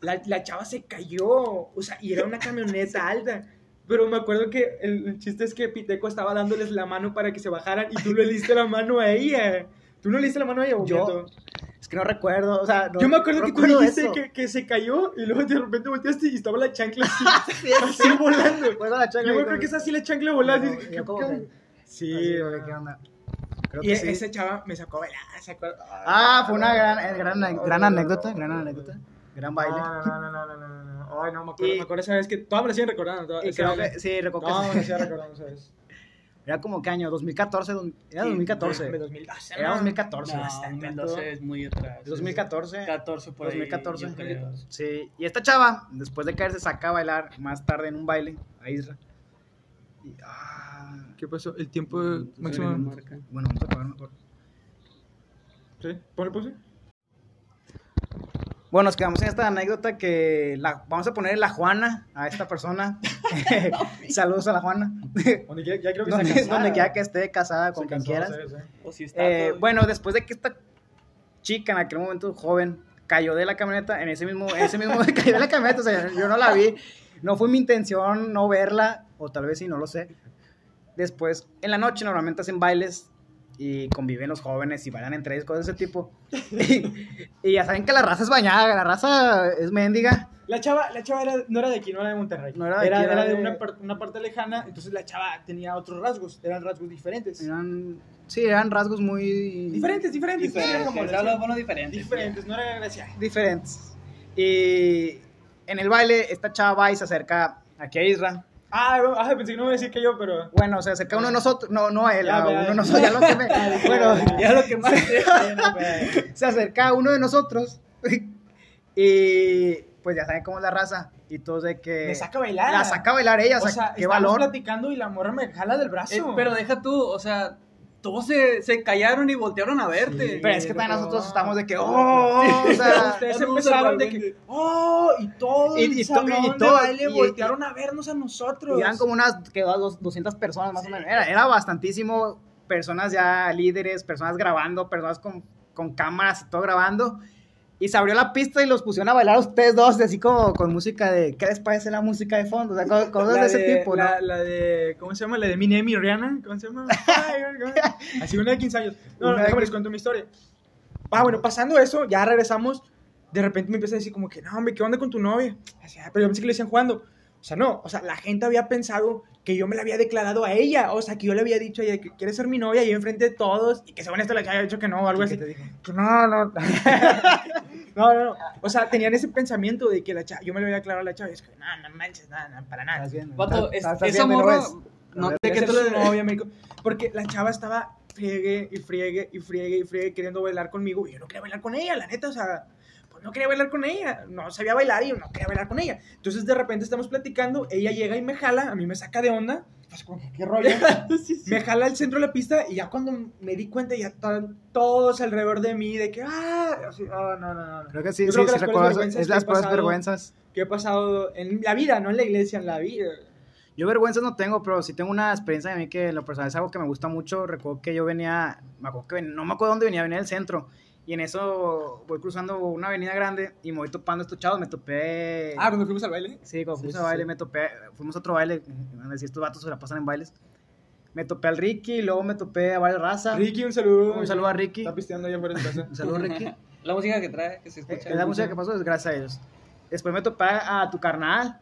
S3: La, la chava se cayó. O sea, y era una camioneta alta. Pero me acuerdo que el, el chiste es que Piteco estaba dándoles la mano para que se bajaran y tú le diste la mano a ella. ¿Tú no le diste la mano a ella,
S1: Yo-? Es que no recuerdo, o sea, no-
S3: Yo me acuerdo
S1: no
S3: que tú dijiste que, que se cayó y luego de repente volteaste y estaba la chancla así, así volando.
S1: Recuerdo la chancla
S3: Yo me creo que es así la chancla volando.
S1: No,
S3: y dije,
S1: yo
S3: ¿qué-
S1: como
S3: qué-
S1: que-
S3: Sí.
S1: ¿qué onda? Creo
S3: Y
S1: que sí.
S3: esa chava me sacó a bailar. sacó-
S1: Ah, fue una gran, gran, gran anécdota, gran anécdota. Gran baile.
S3: No, no, no, no, no, no, no, no. Ay, no, me acuerdo,
S1: Y-
S3: me acuerdo esa vez que todas me lo siguen recordando. todas-
S1: Y
S3: esa
S1: creo
S3: vez.
S1: que, sí, recuerdo que
S3: No,
S1: sí.
S3: me lo siguen recordando, ¿sabes?
S1: Era como qué año, 2014, dos- era 2014.
S3: De 2012.
S1: Era
S3: ¿no?
S1: 2014.
S2: No,
S1: bastante.
S2: 2012 es muy atrás.
S1: 2014.
S2: 14 por ahí.
S1: 2014.
S2: yo creo.
S1: Sí, y esta chava, después de caer, se saca a bailar más tarde en un baile a Isra. Y, ah,
S3: ¿Qué pasó? El tiempo máximo.
S1: bueno, vamos a acabar mejor.
S3: ¿Sí? Ponle pause.
S1: Bueno, nos quedamos en esta anécdota que la, vamos a poner la Juana a esta persona. Saludos a la Juana.
S3: Donde quiera, ya creo que
S1: donde,
S3: está casada.
S1: donde quiera que esté casada con
S3: Se
S1: quien.
S3: ¿sabes? ¿eh?
S1: Eh, bueno, después de que esta chica en aquel momento joven cayó de la camioneta, en ese mismo, en ese mismo cayó de la camioneta, o sea, yo no la vi, no fue mi intención no verla, o tal vez sí, no lo sé. Después, en la noche normalmente hacen bailes y conviven los jóvenes y bailan entre ellos, cosas de ese tipo. Y, y ya saben que la raza es bañada, la raza es mendiga.
S3: La chava, la chava era- no era de aquí, no era de Monterrey.
S1: No era de
S3: era,
S1: aquí,
S3: era
S1: era
S3: de
S1: de-
S3: una, par- una parte lejana, entonces la chava tenía otros rasgos, eran rasgos diferentes.
S1: Eran, sí, eran rasgos muy
S3: Diferentes, diferentes.
S2: Diferentes,
S3: como
S2: bueno diferentes.
S3: Diferentes, no era gracia.
S1: diferentes. Y en el baile, esta chava va y se acerca aquí a Isra.
S3: Ah, ah, pensé que no a decir que yo, pero...
S1: Bueno, se acerca uno de nosotros, no, no a él,
S3: Ya,
S1: a
S3: ya,
S1: uno de
S3: ya.
S1: nosotros, ya lo que me, bueno,
S2: Ya lo que más.
S1: se acerca a uno de nosotros y pues ya saben cómo es la raza y todos de que
S3: Me saca a bailar.
S1: la saca a bailar ella, o
S3: O
S1: sea,
S3: sea,
S1: qué valor.
S3: platicando y la morra me jala del brazo.
S2: Eh, pero deja tú, o sea, todos se, se callaron y voltearon a verte.
S3: Sí.
S1: Pero es que también
S3: pero-
S1: nosotros estamos de que, oh, o sea,
S3: Ustedes empezaron de que, oh, y todo
S1: Y-
S3: el
S1: y
S3: salón
S1: y
S3: de
S1: todo-
S3: baile
S1: y-
S3: voltearon a vernos a nosotros.
S1: y eran como unas, que dos, 200 personas más o menos, era, era bastantísimo, personas ya líderes, personas grabando, personas con, con cámaras y todo grabando. Y se abrió la pista y los pusieron a bailar a ustedes dos, así como con música de, ¿qué les parece la música de fondo? O sea, co- cosas de ese tipo, ¿no?
S3: la, de, ¿cómo se llama? La de Eminem y Rihanna, ¿cómo se llama? Así una de 15 años. No, no,
S1: Una
S3: déjame les
S1: 15.
S3: cuento mi historia. Ah, bueno, pasando eso, ya regresamos. De repente me empieza a decir como que, no, hombre, ¿qué onda con tu novia? Así, "Ah, pero yo pensé que le decían jugando. O sea, no, o sea, la gente había pensado que yo me la había declarado a ella. O sea, que yo le había dicho a ella que quiere ser mi novia y enfrente de todos. Y que según esto le había dicho que no o algo así.
S1: ¿Qué te dijo?
S3: Que no, no. no, no, no. O sea, tenían ese pensamiento de que la chava, yo me lo había declarado a la chava. Y es que, no, no manches, nada, no, para nada.
S1: Estás bien,
S2: Vato, esa
S1: bien, ¿no
S2: morra. No,
S1: A
S2: de que tú le.
S3: novia, me dijo, porque la chava estaba friegue y friegue y friegue y friegue queriendo bailar conmigo y yo no quería bailar con ella, la neta, o sea, pues no quería bailar con ella, no sabía bailar y yo no quería bailar con ella. Entonces de repente estamos platicando, ella llega y me jala, a mí me saca de onda, pues como que qué rollo, me jala al centro de la pista y ya cuando me di cuenta ya estaban todos alrededor de mí de que, ah, así, ah, no, no, no.
S1: Creo que sí,
S3: Yo
S1: sí, sí recuerdo. Es las
S3: pasado-
S1: vergüenzas.
S3: que he pasado en la vida, no en la iglesia, en la vida.
S1: Yo vergüenzas no tengo, pero sí tengo una experiencia de mí que en lo personal es algo que me gusta mucho. Recuerdo que yo venía, me acuerdo que ven- no me acuerdo dónde venía, venía del centro. Y en eso voy cruzando una avenida grande y me voy topando a estos chavos. Me topé.
S3: Ah, cuando fuimos al baile.
S1: Sí, cuando fuimos
S3: sí,
S1: a baile,
S3: sí.
S1: me topé. Fuimos a otro baile. Van a decir, estos vatos se la pasan en bailes. Me topé al Ricky, y luego me topé a varias razas.
S3: Ricky, un saludo.
S1: Un saludo a Ricky.
S3: Está pisteando allá afuera de casa.
S1: Un saludo, Ricky.
S2: La música que trae, que se
S1: Eh,
S2: escucha.
S1: Es la música que pasó, es gracias a ellos. Después me topé a tu carnal.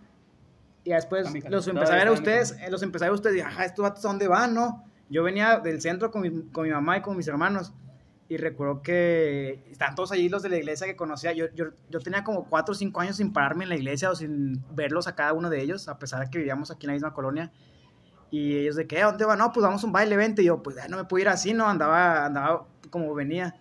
S1: Y después los empecé a ver a ustedes. eh, Los empecé a ver a ustedes. Y, ajá, estos vatos, ¿a dónde van, no? Yo venía del centro con mi, con mi mamá y con mis hermanos. Y recuerdo que están todos allí los de la iglesia que conocía. Yo, yo, yo tenía como cuatro o cinco años sin pararme en la iglesia o sin verlos a cada uno de ellos, a pesar de que vivíamos aquí en la misma colonia. Y ellos de que, ¿a dónde va? No, pues vamos a un baile, vente. Y yo, pues no me puedo ir así, ¿no? Andaba, andaba como venía.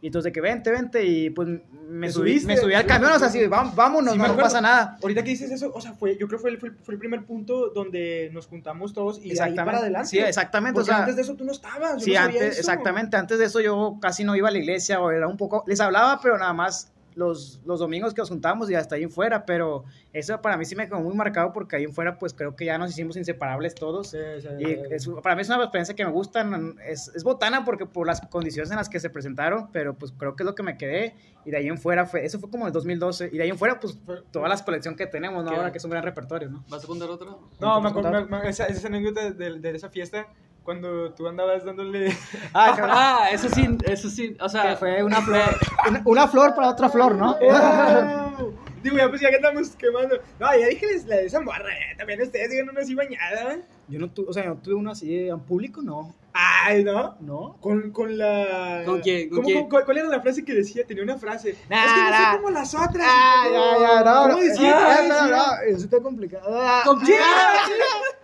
S1: Y entonces de que vente, vente, y pues me
S3: ¿Te
S1: subí,
S3: subiste?
S1: me subí al camión, o sea, así, "Vam- vámonos,
S3: Sí,
S1: no, no pasa nada.
S3: Ahorita que dices eso, o sea, fue, yo creo que fue el, fue, el- fue el primer punto donde nos juntamos todos y de ahí para adelante.
S1: Sí, exactamente, o
S3: Porque
S1: sea,
S3: antes de eso tú no estabas. yo
S1: sí,
S3: no sabía
S1: antes,
S3: eso.
S1: exactamente, antes de eso yo casi no iba a la iglesia, o era un poco, les hablaba, pero nada más los, los domingos que nos juntábamos y hasta ahí en fuera, pero eso para mí sí me quedó muy marcado porque ahí en fuera pues creo que ya nos hicimos inseparables todos.
S3: Sí, sí,
S1: Y
S3: sí.
S1: es- para mí es una experiencia que me gusta, es, es botana porque por las condiciones en las que se presentaron, pero pues creo que es lo que me quedé y de ahí en fuera fue, eso fue como el 2012 y de ahí en fuera pues
S3: Fue-
S1: toda la colección que tenemos, ahora que es un gran repertorio, ¿no?
S2: ¿Vas a apuntar otro?
S3: No, me
S1: ¿Puedes
S3: acuerdo,
S1: contar?
S3: me- me- esa, esa anécdota de, de esa fiesta cuando tú andabas dándole.
S1: Ah.
S2: Ah, eso sí, eso sí, o sea...
S1: que fue una flor, una, una flor para otra flor, ¿no?
S3: Digo, ya pues ya que andamos quemando. No, ya dije la de esa morra, eh, también ustedes digan una así bañada.
S1: Yo no tuve, o sea, yo no tuve uno así en público, no.
S3: Ay, ¿no?
S1: No.
S3: Con, con la...
S2: ¿Con quién? ¿Con
S3: ¿Cómo-
S2: quién?
S3: cuál, era la frase que decía? Tenía una frase.
S1: Nah,
S3: es que no
S1: nah.
S3: soy como las otras.
S1: Ah, ya, ya, no.
S3: ¿Cómo
S1: no,
S3: decía?
S1: ah,
S3: ¿Cómo
S1: no, no, eso está complicado.
S3: ¿Con quién?
S1: ah.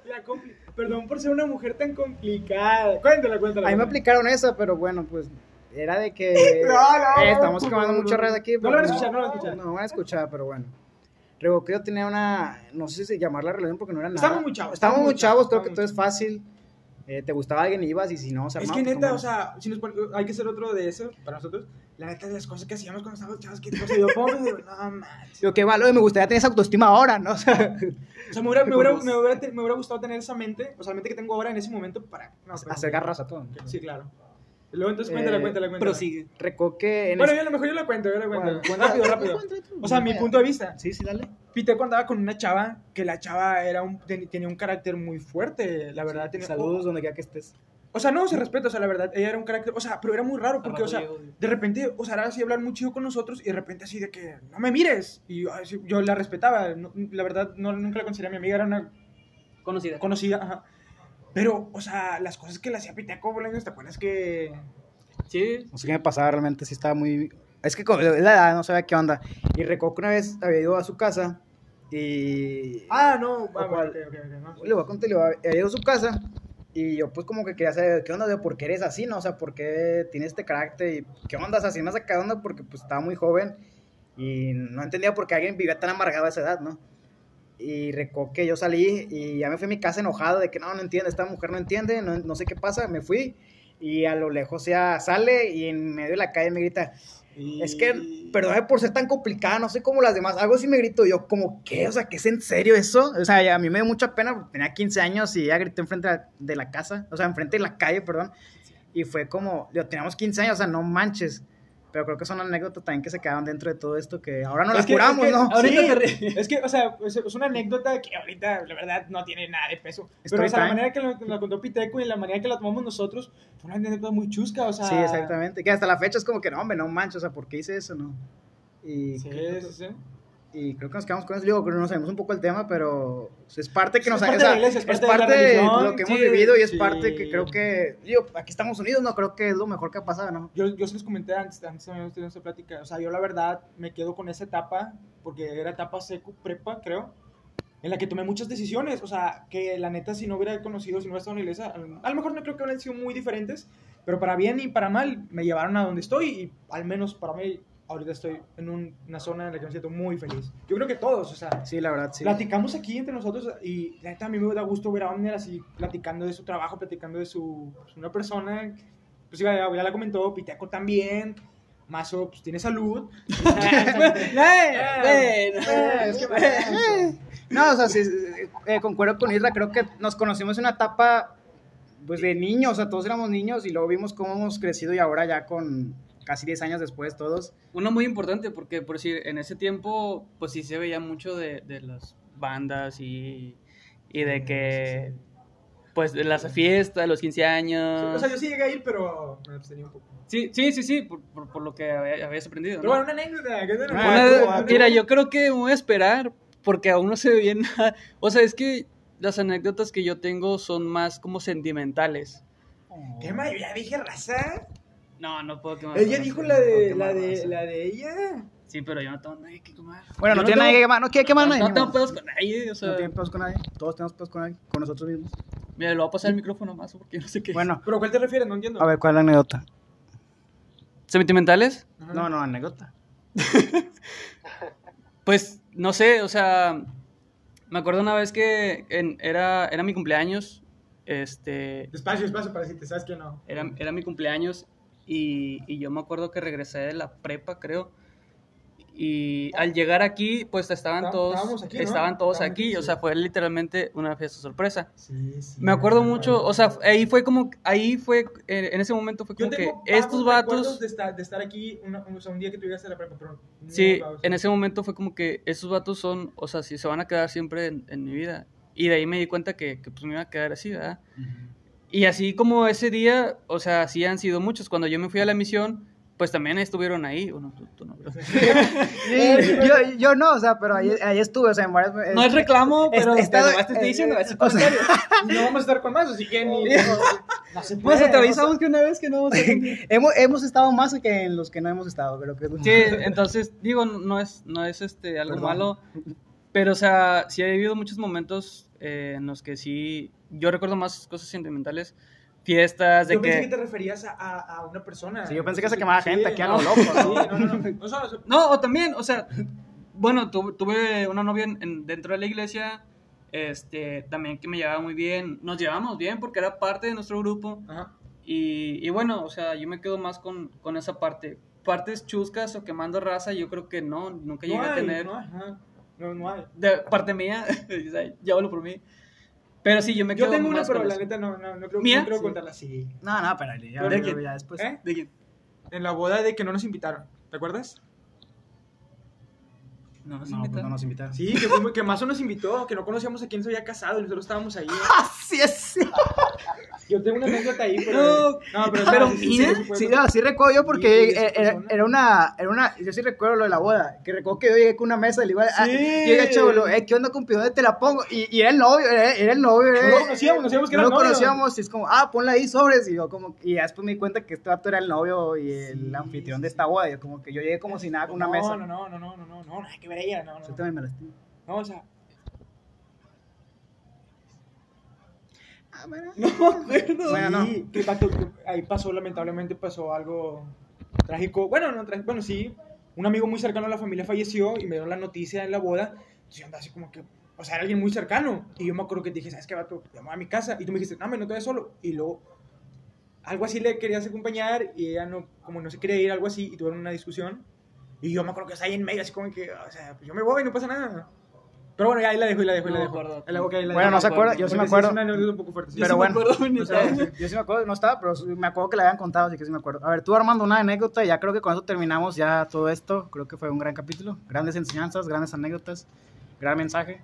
S3: La compli- Perdón por ser una mujer tan complicada. Cuéntala, cuéntala.
S1: A mí me aplicaron esa, pero bueno, pues era de que
S3: No, no,
S1: eh, estamos quemando mucha red aquí.
S3: No lo van a escuchar, no lo van a escuchar.
S1: No lo van a escuchar, pero bueno. Recuerdo que yo tenía una, no sé si llamarla relación porque no era nada.
S3: Estábamos muy chavos,
S1: Estábamos muy chavos, creo que todo es fácil. Eh, te gustaba alguien y ibas y si no, se
S3: Es
S1: armaba,
S3: que
S1: pues,
S3: neta, o sea, si nos hay que hacer otro de eso para nosotros. La neta de las cosas que hacíamos cuando estábamos chavos, que cosa yo pongo digo, no manches.
S1: Qué valor, me gustaría tener esa autoestima ahora, ¿no? O sea,
S3: O sea, me hubiera, me, hubiera, me, hubiera, te- me hubiera gustado tener esa mente, o sea, la mente que tengo ahora en ese momento para no, pero-
S1: hacer garras a todo.
S3: Sí, claro. Luego entonces cuéntala,
S1: Eh,
S3: cuéntala, cuéntala.
S2: Prosigue.
S1: Recuerdo que en
S3: Bueno, yo a lo mejor yo la cuento, yo la cuento.
S1: Bueno,
S3: rápido, rápido. O sea, mi punto de vista.
S1: Sí, sí, dale.
S3: Piteco andaba con una chava que la chava era un, ten- tenía un carácter muy fuerte, la verdad. Tenía,
S1: Saludos donde quiera que estés.
S3: O sea, no, se respeta, o sea, la verdad, ella era un carácter, o sea, pero era muy raro porque, o sea, de repente, o sea, era así hablar muy chido con nosotros y de repente así de que, no me mires. Y yo, así, yo la respetaba, no- la verdad, no, nunca la consideré mi amiga, era una
S2: Conocida.
S3: conocida, ajá. Pero, o sea, las cosas que le hacía Piteco, Bolaños, ¿te acuerdas que...?
S2: Sí.
S1: No sé qué me pasaba realmente, sí estaba muy... Es que es la edad, no sabía qué onda. Y recuerdo que una vez había ido a su casa y...
S3: Ah, no, ah,
S1: cuál?
S3: ok, ok, ok, no.
S1: Le voy a contar, le voy a- había ido a su casa y yo pues como que quería saber qué onda, de por qué eres así, ¿no? O sea, por qué tienes este carácter y qué onda, o sea, así me saca onda porque pues estaba muy joven y no entendía por qué alguien vivía tan amargado a esa edad, ¿no? Y recuerdo que yo salí y ya me fui a mi casa enojado de que no, no entiende, esta mujer no entiende, no, no sé qué pasa, me fui y a lo lejos ya sale y en medio de la calle me grita, es que, perdóname por ser tan complicada, no sé cómo las demás. Algo sí me grito yo, como, ¿qué? O sea, ¿qué es en serio eso? O sea, ya a mí me dio mucha pena, porque tenía 15 años y ella gritó enfrente de la- de la casa, o sea, enfrente de la calle, perdón. Y fue como, yo teníamos 15 años, o sea, no manches. Pero creo que son anécdotas también que se quedaban dentro de todo esto, que ahora no
S3: Es
S1: las
S3: que-
S1: curamos,
S3: es que
S1: ¿no?
S2: ahorita
S3: sí,
S2: te.
S3: Es que, o sea, es, es una anécdota que ahorita, la verdad, no tiene nada de peso. Pero,
S1: Story
S3: o sea, la manera que lo, la contó Piteco y la manera que la tomamos nosotros fue una anécdota muy chusca, o sea...
S1: Sí, exactamente. Que hasta la fecha es como que, no, hombre, no manches, o sea, ¿por qué hice eso, no? Y,
S3: Sí, sí, sí.
S1: Y creo que nos quedamos con eso. Digo, creo que nos sabemos un poco el tema, pero es parte que
S3: Es
S1: nos
S3: parte
S1: o
S3: de iglesia, es
S1: es
S3: parte de la
S1: parte de
S3: religión,
S1: lo que hemos
S3: sí,
S1: vivido y es
S3: sí.
S1: parte que creo que, digo, aquí estamos unidos, no creo que es lo mejor que ha pasado, ¿no?
S3: Yo, yo se los comenté antes, antes también tenido esta plática. O sea, yo la verdad me quedo con esa etapa, porque era etapa seco, prepa, creo, en la que tomé muchas decisiones. O sea, que la neta, si no hubiera conocido, si no hubiera estado en la iglesia, a lo mejor no creo que hubieran sido muy diferentes, pero para bien y para mal me llevaron a donde estoy y al menos para mí, ahorita estoy en un- una zona en la que me siento muy feliz. Yo creo que todos, o sea,
S1: Sí, la verdad, sí.
S3: Platicamos aquí entre nosotros y neta a mí me da gusto ver a Omner así platicando de su trabajo, platicando de su pues, una persona, pues ya, ya la comentó, Piteco también, Mazo pues tiene salud.
S1: No, o sea, sí, eh, concuerdo con Isra, creo que nos conocimos en una etapa, pues, de niños, o sea, todos éramos niños y luego vimos cómo hemos crecido y ahora ya con casi 10 años después todos.
S2: Uno muy importante porque, por decir, en ese tiempo, pues sí se veía mucho de, de las bandas y, y de que, pues, de las fiestas, de los 15 años.
S3: O sea, yo sí llegué a ir, pero me abstenía un poco.
S2: Sí, sí, sí, sí, por, por, por lo que había- habías aprendido.
S3: Pero
S2: ¿no?
S3: bueno, una anécdota. que
S1: Ah,
S2: Una-
S1: ah,
S2: mira, yo creo que me voy a esperar porque aún no se ve bien nada. O sea, es que las anécdotas que yo tengo son más como sentimentales.
S3: ¿Qué más? Ya dije raza.
S2: No, no puedo quemar.
S3: Ella dijo la de,
S1: No,
S3: la de, la de ella.
S2: Sí, pero yo no tengo nadie que quemar.
S1: Bueno,
S3: Yo
S1: no
S3: no
S1: tiene
S3: tengo-
S1: nadie que quemar, no quiere quemar
S2: No,
S1: nadie.
S2: no tengo pedos con nadie, o sea.
S1: No tiene pedos con nadie. Todos tenemos pedos con nadie, con nosotros mismos.
S2: Mira, le voy a pasar el micrófono más porque no sé qué.
S1: Bueno,
S3: ¿Pero cuál te refieres? No entiendo.
S1: a ver, ¿cuál es la anécdota?
S2: ¿Sentimentales?
S1: No, no, anécdota.
S2: Pues, no sé, o sea, me acuerdo una vez que en- era, era mi cumpleaños, este,
S3: Despacio, despacio, para si te sabes que no.
S2: era, era mi cumpleaños y, y yo me acuerdo que regresé de la prepa, creo, y al llegar aquí, pues estaban todos,
S3: aquí, ¿no?
S2: estaban todos
S3: Estábamos
S2: aquí,
S3: aquí,
S2: o
S3: sí.
S2: sea, fue literalmente una fiesta sorpresa.
S3: Sí, sí.
S2: Me acuerdo mucho, o sea, ahí fue como, ahí fue, en ese momento fue
S3: Yo
S2: como que estos vatos...
S3: De estar, de estar aquí una- o sea, un día que tú llegaste a la prepa, pero. no
S2: Sí, en ese momento fue como que esos vatos son, o sea, sí se van a quedar siempre en, en mi vida. Y de ahí me di cuenta que, que, pues me iba a quedar así, ¿verdad? Y así como ese día, o sea, sí han sido muchos. Cuando yo me fui a la misión, pues también estuvieron ahí. Bueno, tú, tú no,
S1: Sí, yo, yo no, o sea, pero ahí, ahí estuve, o sea, en varias
S2: No es reclamo,
S1: Es-
S2: pero
S1: está-
S2: nomás te estoy
S1: eh,
S2: diciendo
S1: eh, o sea,
S3: no vamos a estar con más, así que ni. No, se
S2: Pues
S3: puede.
S2: te avisamos que una vez que no vamos a
S1: hemos, hemos estado más que en los que no hemos estado, creo que es
S2: Sí, entonces, digo, no es, no es este, algo
S1: Perdón.
S2: malo, pero, o sea, sí ha habido muchos momentos eh, en los que sí, yo recuerdo más cosas sentimentales, fiestas, de
S3: Yo pensé
S2: que...
S3: que te referías a, a, a una persona.
S1: Sí, yo pensé que se quemaba gente aquí a
S3: no,
S1: lo loco,
S3: Sí,
S1: ¿no?
S3: no, no. no. O sea, o sea,
S2: No, o también, o sea, bueno, tu- tuve una novia en- en- dentro de la iglesia, este, también que me llevaba muy bien, nos llevamos bien porque era parte de nuestro grupo,
S3: Ajá.
S2: y, y bueno, o sea, yo me quedo más con, con esa parte. Partes chuscas o quemando raza, yo creo que no, nunca llegué
S3: No
S2: a
S3: hay,
S2: tener.
S3: No, hay, ajá. no, no hay.
S2: De parte mía, ya hablo por mí. Pero sí, yo me
S3: Yo
S2: quedo
S3: tengo una,
S2: más
S3: pero
S2: con
S3: la
S2: eso.
S3: neta no, no, no creo,
S2: ¿Mía?
S3: no creo
S2: Sí.
S3: contarla así.
S1: No, no, pero ya,
S3: ¿De
S1: ya, ya después.
S3: ¿Eh?
S2: ¿De quién?
S3: En la boda de que no nos invitaron. ¿Te acuerdas?
S2: No, nos
S1: No, pues
S2: invitaron.
S1: no nos invitaron.
S3: Sí, que, fuimos- que Mazo nos invitó, que no conocíamos a quién se había casado y nosotros estábamos ahí.
S1: sí es.
S3: Yo tengo una anécdota ahí, pero.
S2: No,
S3: no pero,
S2: pero
S3: sí, sí, sí, sí,
S1: no, sí recuerdo yo porque era, era una, era una, yo sí recuerdo lo de la boda, que recuerdo que yo llegué con una mesa y le iba a,
S3: Sí.
S1: llegué eh, ¿qué onda con ¿Dónde te la pongo? Y, y era el novio, era, era el novio,
S3: No
S1: eh.
S3: lo conocíamos, no sabíamos que
S1: no
S3: era
S1: lo
S3: novio.
S1: conocíamos y es como, ah, ponla ahí sobres y yo como, y ya después me di cuenta que este vato era el novio y el
S3: Sí,
S1: anfitrión de esta boda, y yo como que yo llegué como si nada con una
S3: no,
S1: mesa.
S3: No, no, no, no, no, no, no, nada que ver ella, no,
S1: Yo
S3: no.
S1: también me lastimo.
S3: No, o sea.
S1: Ah.
S3: No me acuerdo.
S1: Bueno, no.
S3: Sí, que ahí pasó, lamentablemente pasó algo trágico. Bueno, no trágico, bueno, sí. Un amigo muy cercano a la familia falleció y me dieron la noticia en la boda. Entonces yo andaba así como que, o sea, era alguien muy cercano. Y yo me acuerdo que te dije, ¿sabes qué, vato? Llamo a mi casa. Y tú me dijiste, no, me no te vayas solo. Y luego, algo así le querías acompañar y ella no, como no se quería ir, algo así, y tuvieron una discusión. Y yo me acuerdo que está ahí en medio, así como que, o sea, pues yo me voy, no pasa nada. Pero bueno, ya ahí la dejo, y la dejo, y la dejo. la ahí la
S1: Bueno,
S3: dejo.
S1: no se acuerda, yo sí me acuerdo.
S3: Es una anécdota un poco fuerte. sí.
S1: Pero
S2: sí me
S1: bueno,
S2: acuerdo, ni
S1: o sea,
S2: idea.
S1: yo sí me acuerdo, no estaba, pero me acuerdo que le habían contado, así que sí me acuerdo. A ver, tú Armando, una anécdota, y ya creo que con eso terminamos ya todo esto. Creo que fue un gran capítulo, grandes enseñanzas, grandes anécdotas, gran mensaje.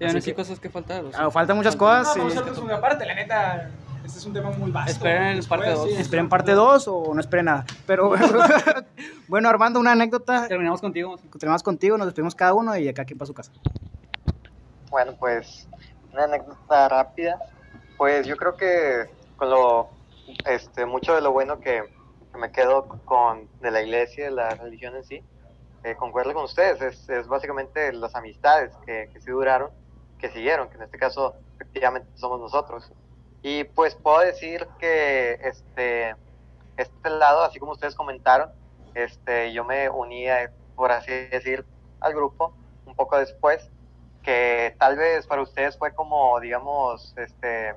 S2: Ya no sé cosas que faltar. o sea,
S1: Ah, faltan muchas
S2: faltan-
S1: cosas,
S3: No,
S1: sí.
S3: vamos a hacer segunda parte, la neta. Este es un tema muy vasto.
S2: Esperen
S3: Después,
S2: parte dos.
S3: sí,
S1: Esperen parte 2 o no esperen nada. Pero bueno, Armando, una anécdota.
S2: Terminamos contigo.
S1: Terminamos contigo, nos despedimos cada uno y acá quien para su casa.
S4: Bueno, pues una anécdota rápida. Pues yo creo que con lo, este, mucho de lo bueno que, que me quedo con de la iglesia, de la religión en sí, eh, concuerdo con ustedes, es, es básicamente las amistades que, que sí duraron, que siguieron, que en este caso efectivamente somos nosotros. Y pues puedo decir que este, este lado, así como ustedes comentaron, este, yo me unía, por así decir, al grupo un poco después que tal vez para ustedes fue como, digamos, este,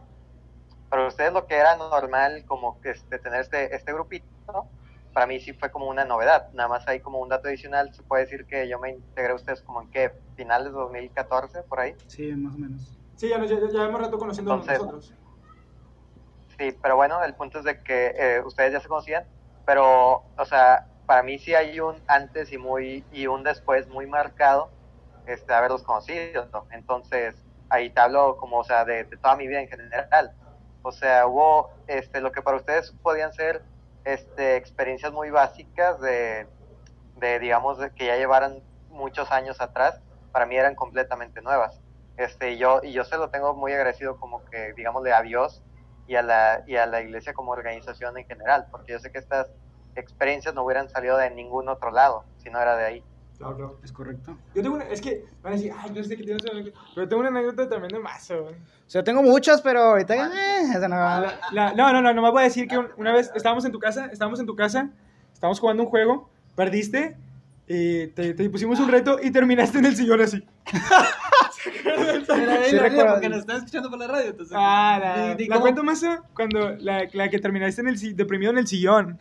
S4: para ustedes lo que era normal, como este, tener este, este grupito, ¿no? para mí sí fue como una novedad. Nada más ahí como un dato adicional, se puede decir que yo me integré a ustedes como en qué, finales de 2014, por ahí.
S1: Sí, más o menos.
S3: Sí, ya, ya, ya hemos rato conociendo
S4: Entonces-
S3: nosotros.
S4: Sí, pero bueno, el punto es de que eh, ustedes ya se conocían, pero, o sea, para mí sí hay un antes y muy y un después muy marcado este, de haberlos conocido. ¿no? Entonces, ahí te hablo como, o sea, de, de toda mi vida en general. O sea, hubo este, lo que para ustedes podían ser este, experiencias muy básicas de, de digamos, de que ya llevaran muchos años atrás, para mí eran completamente nuevas. Este, y yo, y yo se lo tengo muy agradecido como que, digámosle, a Dios y a la, y a la iglesia como organización en general, porque yo sé que estas experiencias no hubieran salido de ningún otro lado, si no era de ahí.
S3: Claro, claro.
S1: Es correcto.
S3: Yo tengo una, es que van a decir, ay, no sé qué tienes una anécdota", pero tengo una anécdota también de mazo. güey.
S1: O sea, tengo muchas, pero ahorita eh, esa no va.
S3: La- la- no, no, no, nomás voy a decir que un- una vez estábamos en tu casa, estábamos en tu casa, estábamos jugando un juego, perdiste, y te, te pusimos un reto y terminaste en el sillón así.
S2: Era
S1: Sí
S2: porque nos estaba escuchando por la radio. Entonces,
S3: Ah, la,
S2: Di- di
S3: la cuento más cuando la, la que terminaste en el deprimido en el sillón.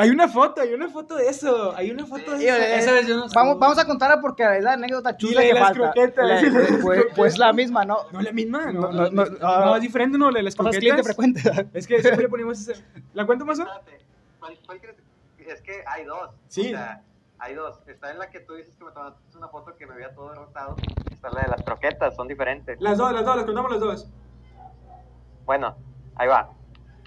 S3: Hay una foto, hay una foto de eso, hay una foto de
S1: Híjole,
S3: eso.
S2: Esa vez yo no
S1: Vamos, vamos a contarla porque es la anécdota chula
S3: la
S1: que
S3: las
S1: falta.
S3: croquetas,
S1: La-
S3: sí, la las
S1: pues,
S3: croquetas.
S1: pues la misma, ¿no?
S3: No, la misma, no,
S1: No,
S3: no,
S1: no,
S3: no,
S1: no,
S3: es diferente, no, la de las
S1: Somos cliente
S3: croquetas.
S1: frecuente.
S3: Es que siempre le ponemos ese. ¿La cuento más?
S4: ¿cuál- cuál crees? Es que hay dos.
S3: Sí.
S4: O sea, hay dos. Está en la que tú dices que me tomaste una foto que me veía todo derrotado. Está la de las croquetas, son diferentes.
S3: Las dos, las dos, las contamos las dos.
S4: Bueno, ahí va.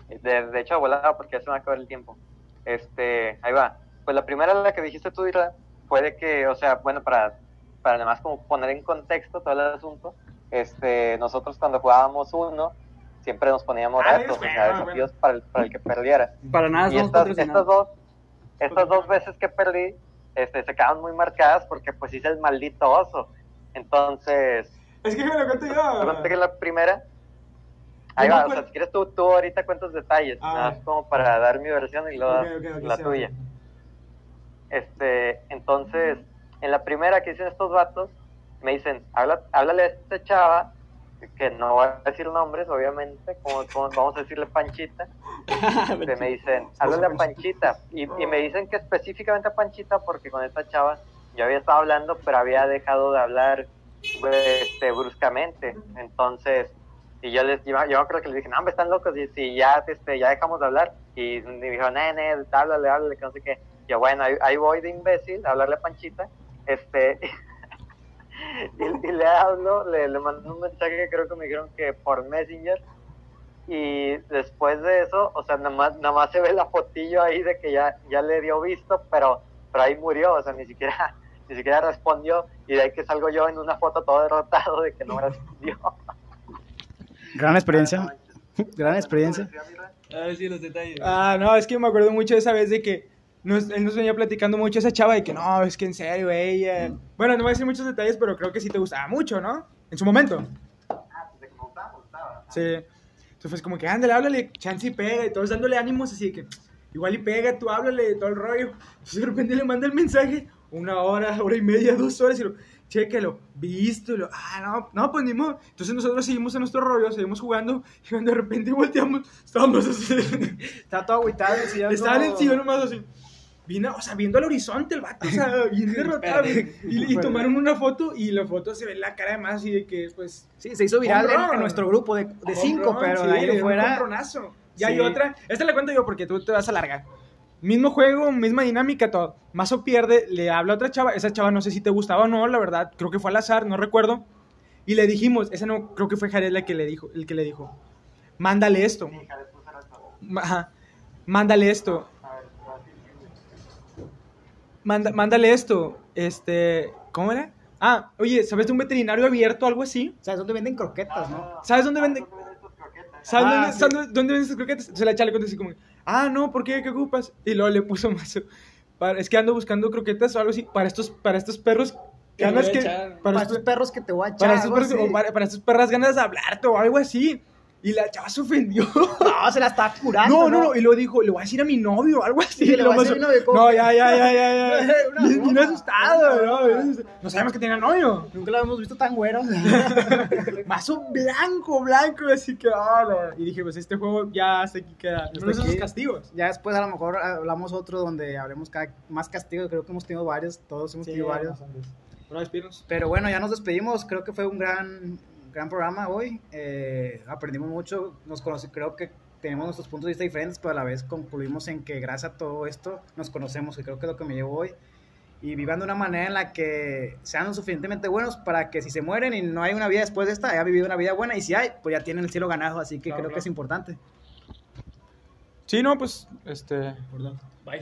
S4: De, de hecho, volada porque ya se me va a acabar el tiempo. Este, ahí va. Pues la primera, la que dijiste tú, Ira, fue de que, o sea, bueno, para, para además como poner en contexto todo el asunto, este, nosotros cuando jugábamos uno, siempre nos poníamos
S3: Ah,
S4: retos, o sea, desafíos para el, para el que perdiera.
S2: Para nada,
S4: Y estas, estas dos, estas dos veces que perdí, este, se quedaron muy marcadas porque pues hice el maldito oso. Entonces,
S3: Es que me lo cuento
S4: te
S3: yo.
S4: conté que la primera. Ahí va, o sea, si quieres tú, tú ahorita cuentas detalles,
S3: Ah,
S4: nada más como para dar mi versión y luego
S3: Ok, ok, ok,
S4: la
S3: sí,
S4: tuya. Este, entonces, en la primera que dicen estos vatos, me dicen, Habla, háblale a esta chava, que no voy a decir nombres, obviamente, como, como vamos a decirle Panchita, este, me dicen, háblale a Panchita, y, y me dicen que específicamente a Panchita porque con esta chava yo había estado hablando, pero había dejado de hablar este, bruscamente, entonces, y yo les, yo, yo creo que les dije, no, hombre, están locos, y si ya, este, ya dejamos de hablar, y me dijo, nene, háblale, háblale, que no sé qué, yo, bueno, ahí, ahí voy de imbécil a hablarle a Panchita, este, y, y le hablo, le, le mando un mensaje que creo que me dijeron que por Messenger, y después de eso, o sea, nada más, nada más se ve la fotillo ahí de que ya, ya le dio visto, pero, pero ahí murió, o sea, ni siquiera, ni siquiera respondió, y de ahí que salgo yo en una foto todo derrotado de que no respondió.
S1: Gran experiencia. Gran experiencia.
S2: A ver si los detalles.
S3: Ah, no, es que me acuerdo mucho de esa vez de que nos, él nos venía platicando mucho esa chava de que no, es que en serio, ella. Bueno, no voy a decir muchos detalles, pero creo que sí te gustaba mucho, ¿no? En su momento.
S4: Ah, pues de que me gustaba, gustaba.
S3: Sí. Entonces fue como que, ándale, háblale, chance y pega, y todos dándole ánimos, así que, igual y pega, tú háblale, todo el rollo. Entonces de repente le manda el mensaje, una hora, hora y media, dos horas, y lo, chéquelo, visto, y lo, ah, no, no, pues ni modo. Entonces nosotros seguimos en nuestro rollo, seguimos jugando, y cuando de repente volteamos, estábamos así,
S1: Está todo agüitado. sí, ya
S3: estaba en sillón nomás así. Vino, o sea, viendo al horizonte el vato, o sea, bien derrotado. y, y tomaron una foto y la foto se ve la cara de más así de que, pues,
S1: Sí, se hizo viral en, en nuestro grupo de, de cinco,
S3: run,
S1: pero
S3: sí,
S1: de ahí en
S3: un
S1: fuera.
S3: honronazo. Y hay
S1: Sí.
S3: otra, esta la cuento yo porque tú te vas a largar. Mismo juego, misma dinámica, todo. Mazo pierde, le habla a otra chava. Esa chava no sé si te gustaba o no, la verdad. Creo que fue al azar, no recuerdo. Y le dijimos, ese no, creo que fue Jared el que le dijo, el que le dijo. Mándale esto. Ma- Ajá. Mándale esto. Manda- mándale esto. Este, ¿cómo era? Ah, oye, ¿sabes de un veterinario abierto o algo así?
S1: O sea, es donde venden croquetas, ¿no?
S3: ¿Sabes dónde venden? ¿Sabes
S1: Ah,
S3: dónde,
S1: sí.
S3: ¿sabes dónde venden esas croquetas? Se la chale así como, ah, no, ¿por qué? ¿Qué ocupas? Y luego le puso más. para- es que ando buscando croquetas o algo así para estos, para estos perros ganas que. Para,
S1: Para
S3: estos,
S1: estos perros que te voy a echar.
S3: para estos perros, o para, para estas perras ganas de hablarte o algo así. Y la chava se ofendió.
S1: No, se la está curando.
S3: No, no, no. Y luego dijo, le voy a decir a mi novio o algo así.
S1: Sí, le
S3: lo
S1: voy a decir a mi novio, ¿cómo
S3: No, ya, ya, ya, ya. ya. Bien, asustado, ¿no? No sabemos que tenía novio.
S1: Nunca lo hemos visto tan güero.
S3: Mazo blanco, blanco, así que, hola. Y dije, pues este juego ya hasta aquí queda.
S1: Hasta
S3: No esos castigos.
S1: ya después a lo mejor hablamos otro donde hablemos cada- más castigos. Creo que hemos tenido varios. Todos hemos tenido varios. Pero bueno, ya nos despedimos. Creo que fue un gran, gran programa hoy. Eh, aprendimos mucho. Nos conocí, creo que tenemos nuestros puntos de vista diferentes, pero a la vez concluimos en que gracias a todo esto nos conocemos, que creo que es lo que me llevo hoy. Y vivan de una manera en la que sean lo suficientemente buenos para que si se mueren y no hay una vida después de esta, haya vivido una vida buena. Y si hay, pues ya tienen el cielo ganado. Así que
S3: Claro,
S1: creo
S3: claro.
S1: que es importante.
S3: Sí, no, pues, este.
S2: Bye.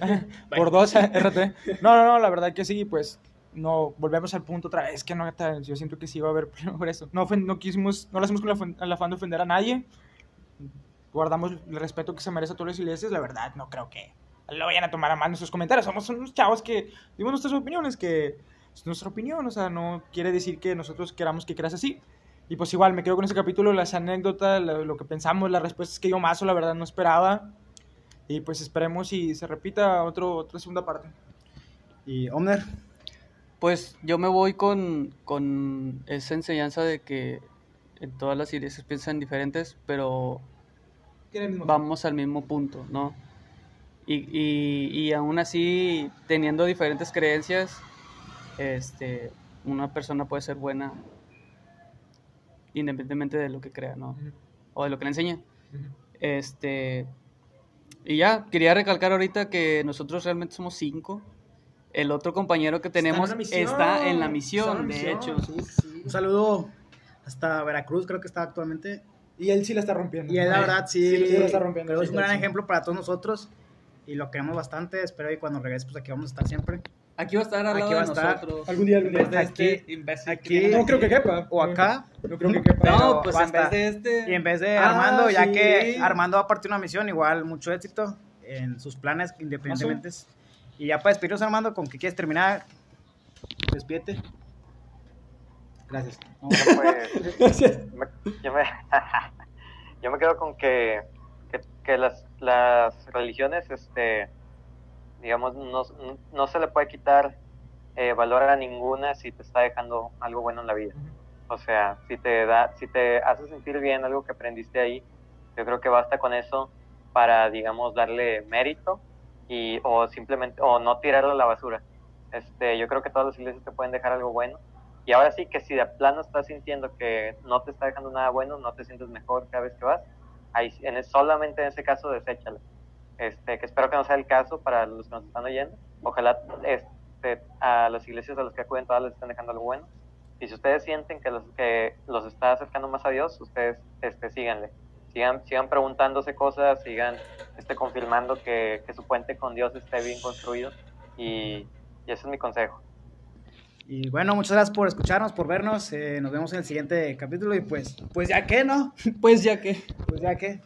S3: Por dos, RT. No, no, no, la verdad que sí, pues. No, volvemos al punto otra vez, que no, yo siento que sí va a haber por eso. No, no quisimos, no lo hacemos con el afán de ofender a nadie. Guardamos el respeto que se merece a todas las iglesias, la verdad, no creo que lo vayan a tomar a mal nuestros comentarios. Somos unos chavos que dimos nuestras opiniones, que es nuestra opinión, o sea, no quiere decir que nosotros queramos que creas así. Y pues igual, me quedo con ese capítulo, las anécdotas, lo, lo que pensamos, las respuestas que yo más, la verdad, no esperaba. Y pues esperemos y se repita otro, otra segunda parte.
S1: Y Omner,
S2: Pues yo me voy con, con esa enseñanza de que en todas las iglesias piensan diferentes, pero vamos al mismo punto, ¿no? Y, y, y aún así, teniendo diferentes creencias, este, una persona puede ser buena independientemente de lo que crea, ¿no? O de lo que le enseñe. Este, y ya, quería recalcar ahorita que nosotros realmente somos cinco. El otro compañero que tenemos
S3: en la misión.
S2: está en la
S3: en
S2: misión,
S3: la
S2: de
S3: misión,
S2: hecho.
S3: sí, sí.
S1: un saludo hasta Veracruz, creo que está actualmente.
S3: Y él sí la está rompiendo.
S1: Y él, la verdad, sí,
S3: Sí, la está rompiendo.
S1: creo es
S3: sí,
S1: un gran
S3: sí.
S1: ejemplo para todos nosotros. Y lo queremos bastante. Espero que cuando regrese, pues aquí vamos a estar siempre.
S2: Aquí va a estar al
S1: Aquí
S2: lado
S1: va
S2: de
S1: a estar.
S2: nosotros.
S3: Algún día, algún día.
S2: De
S1: Aquí-
S2: este
S1: aquí-
S2: viene
S3: No creo que quepa.
S1: O acá.
S3: No creo que quepa.
S2: No, pues en vez de este.
S1: Y en vez de
S3: Ah,
S1: Armando, ya
S3: sí.
S1: que Armando va a partir una misión, igual mucho éxito en sus planes independientemente. Y ya para despedirnos, Armando, ¿con qué quieres terminar? Despídete. Gracias.
S4: Pues, me- yo, me, yo me quedo con que, que, que las, las religiones, este, digamos, no, no se le puede quitar eh, valor a ninguna si te está dejando algo bueno en la vida. O sea, si te da, si te hace sentir bien algo que aprendiste ahí, yo creo que basta con eso para, digamos, darle mérito y o simplemente o no tirarlo a la basura. Este, yo creo que todas las iglesias te pueden dejar algo bueno. Y ahora sí que si de plano estás sintiendo que no te está dejando nada bueno, no te sientes mejor cada vez que vas, ahí en solamente en ese caso deséchala. Este, que espero que no sea el caso para los que nos están oyendo. Ojalá este, a las iglesias a las que acuden todas les estén dejando algo bueno. Y si ustedes sienten que los, que los está acercando más a Dios, ustedes este, síganle. Sigan, sigan preguntándose cosas, sigan este, confirmando que, que su puente con Dios esté bien construido. Y, y ese es mi consejo.
S1: Y bueno, muchas gracias por escucharnos, por vernos. Eh, nos vemos en el siguiente capítulo. Y pues, pues ya que, ¿no?
S2: Pues ya que.
S1: Pues ya que.